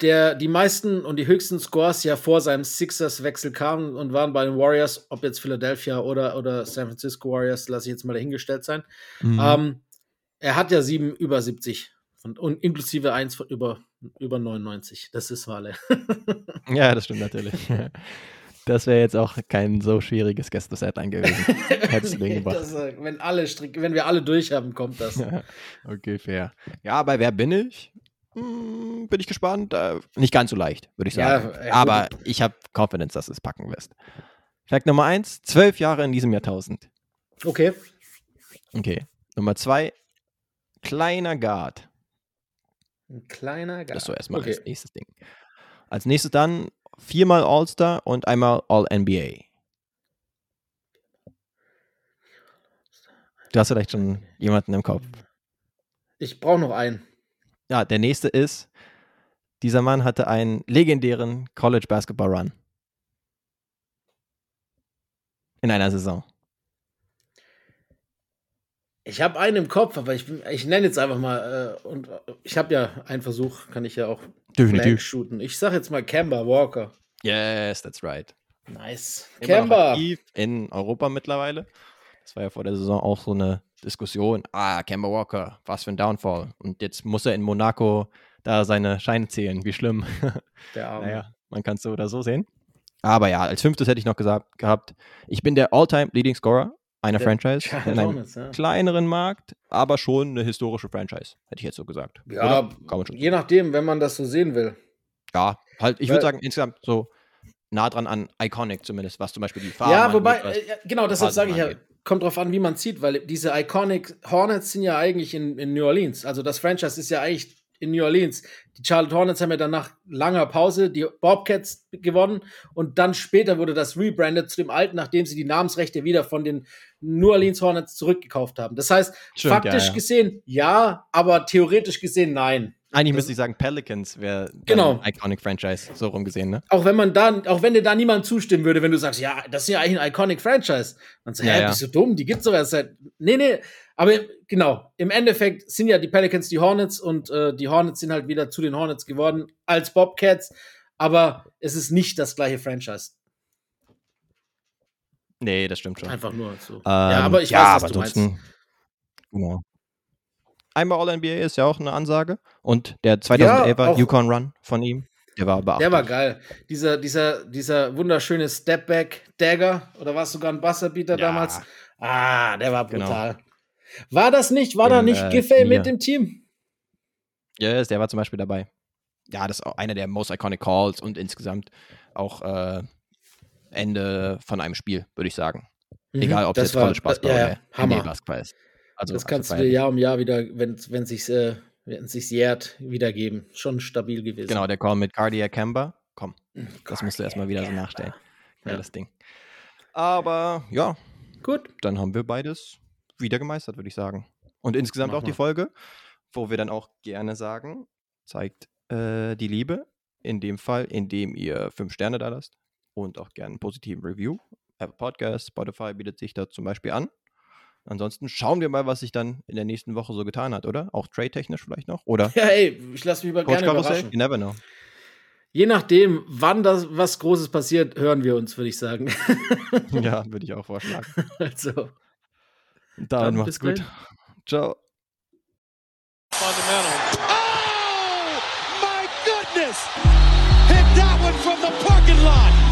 der, die meisten und die höchsten Scores ja vor seinem Sixers-Wechsel kamen und waren bei den Warriors, ob jetzt Philadelphia oder, oder San Francisco Warriors, lasse ich jetzt mal dahingestellt sein. Mhm. Ähm, er hat ja sieben über 70 und, und inklusive eins von über, über 99. Das ist Wale. (laughs) ja, das stimmt natürlich. (laughs) Das wäre jetzt auch kein so schwieriges Gäste-Set gewesen. (laughs) Hättest nee, das, äh, wenn, alle Strick, wenn wir alle durch haben, kommt das. okay, fair. Ja, bei Wer bin ich? Hm, bin ich gespannt. Äh, nicht ganz so leicht, würde ich sagen. Ja, Aber ich habe Confidence, dass du es packen wirst. Fakt Nummer eins: zwölf Jahre in diesem Jahrtausend. Okay. Okay. Nummer zwei: kleiner Guard. Ein kleiner Guard. Das so erstmal okay. als nächstes Ding. Als nächstes dann viermal All-Star und einmal All-NBA. Du hast vielleicht schon jemanden im Kopf. Ich brauche noch einen. Ja, der nächste ist, dieser Mann hatte einen legendären College Basketball Run. In einer Saison. Ich habe einen im Kopf, aber ich, ich nenne jetzt einfach mal, äh, und äh, ich habe ja einen Versuch, kann ich ja auch Definitiv. shooten. Ich sage jetzt mal Kemba Walker. Yes, that's right. Nice. Kemba. In Europa mittlerweile. Das war ja vor der Saison auch so eine Diskussion. Ah, Kemba Walker, was für ein Downfall. Und jetzt muss er in Monaco da seine Scheine zählen. Wie schlimm. (laughs) Der Arme. naja, man kann es so oder so sehen. Aber ja, als fünftes hätte ich noch gesagt gehabt, ich bin der All-Time Leading Scorer einer der Franchise in einem ja. kleineren Markt, aber schon eine historische Franchise, hätte ich jetzt so gesagt. Ja, je nachdem, wenn man das so sehen will. Ja, halt, ich würde sagen, insgesamt so nah dran an Iconic zumindest, was zum Beispiel die Farbe Ja, wobei, äh, genau, deshalb sage ich ja, kommt drauf an, wie man sieht, weil diese Iconic Hornets sind ja eigentlich in, in New Orleans. Also das Franchise ist ja eigentlich in New Orleans. Die Charlotte Hornets haben ja dann nach langer Pause die Bobcats gewonnen und dann später wurde das rebranded zu dem alten, nachdem sie die Namensrechte wieder von den New Orleans Hornets zurückgekauft haben. Das heißt, Stimmt, faktisch ja, ja. gesehen ja, aber theoretisch gesehen nein. Eigentlich müsste ich sagen, Pelicans wäre genau. Iconic Franchise, so rumgesehen, ne? Auch wenn man da, auch wenn dir da niemand zustimmen würde, wenn du sagst, ja, das ist ja eigentlich ein Iconic Franchise. Dann sagst du, ja, hä, ja. bist du dumm, die gibt's doch erst seit. Nee, nee. Aber genau, im Endeffekt sind ja die Pelicans die Hornets und äh, die Hornets sind halt wieder zu den Hornets geworden als Bobcats, aber es ist nicht das gleiche Franchise. Nee, das stimmt schon. Einfach nur so. Ähm, ja, aber ich ja, weiß, was du meinst. Genau einmal All-NBA ist ja auch eine Ansage. Und der 2011er ja, Yukon Run von ihm, der war beachtlich. Der war geil. Dieser, dieser, dieser wunderschöne Stepback-Dagger, oder war es sogar ein Buzzerbeater ja. damals? Ah, der war genau. brutal. Genau. War das nicht, war Im, da nicht äh, Giffey mit dem Team? Ja, yes, der war zum Beispiel dabei. Ja, das ist auch einer der most iconic Calls und insgesamt auch äh, Ende von einem Spiel, würde ich sagen. Mhm, Egal, ob es jetzt College Basketball ja, ja, oder NBA Basketball ist. Also, das kannst also du dir Jahr um Jahr wieder, wenn es sich äh, Yard wiedergeben. Schon stabil gewesen. Genau, der Call mit Cardiac Camber. Komm, das musst du erstmal wieder so nachstellen. Ja, das Ding. Aber ja, Gut. dann haben wir beides wieder gemeistert, würde ich sagen. Und insgesamt Mach auch die mal. Folge, wo wir dann auch gerne sagen, zeigt äh, die Liebe. In dem Fall, indem ihr fünf Sterne da lasst und auch gerne einen positiven Review. Apple Podcast, Spotify bietet sich da zum Beispiel an. Ansonsten schauen wir mal, was sich dann in der nächsten Woche so getan hat, oder? Auch trade-technisch vielleicht noch? Oder Ja, ey, ich lasse mich über Coach gerne Karussell? überraschen. You never know. Je nachdem, wann das was Großes passiert, hören wir uns, würde ich sagen. (laughs) ja, (laughs) würde ich auch vorschlagen. also, Dann, Dann macht's gut. Ciao. Fundamental. Oh, my goodness! Hit that one from the parking lot.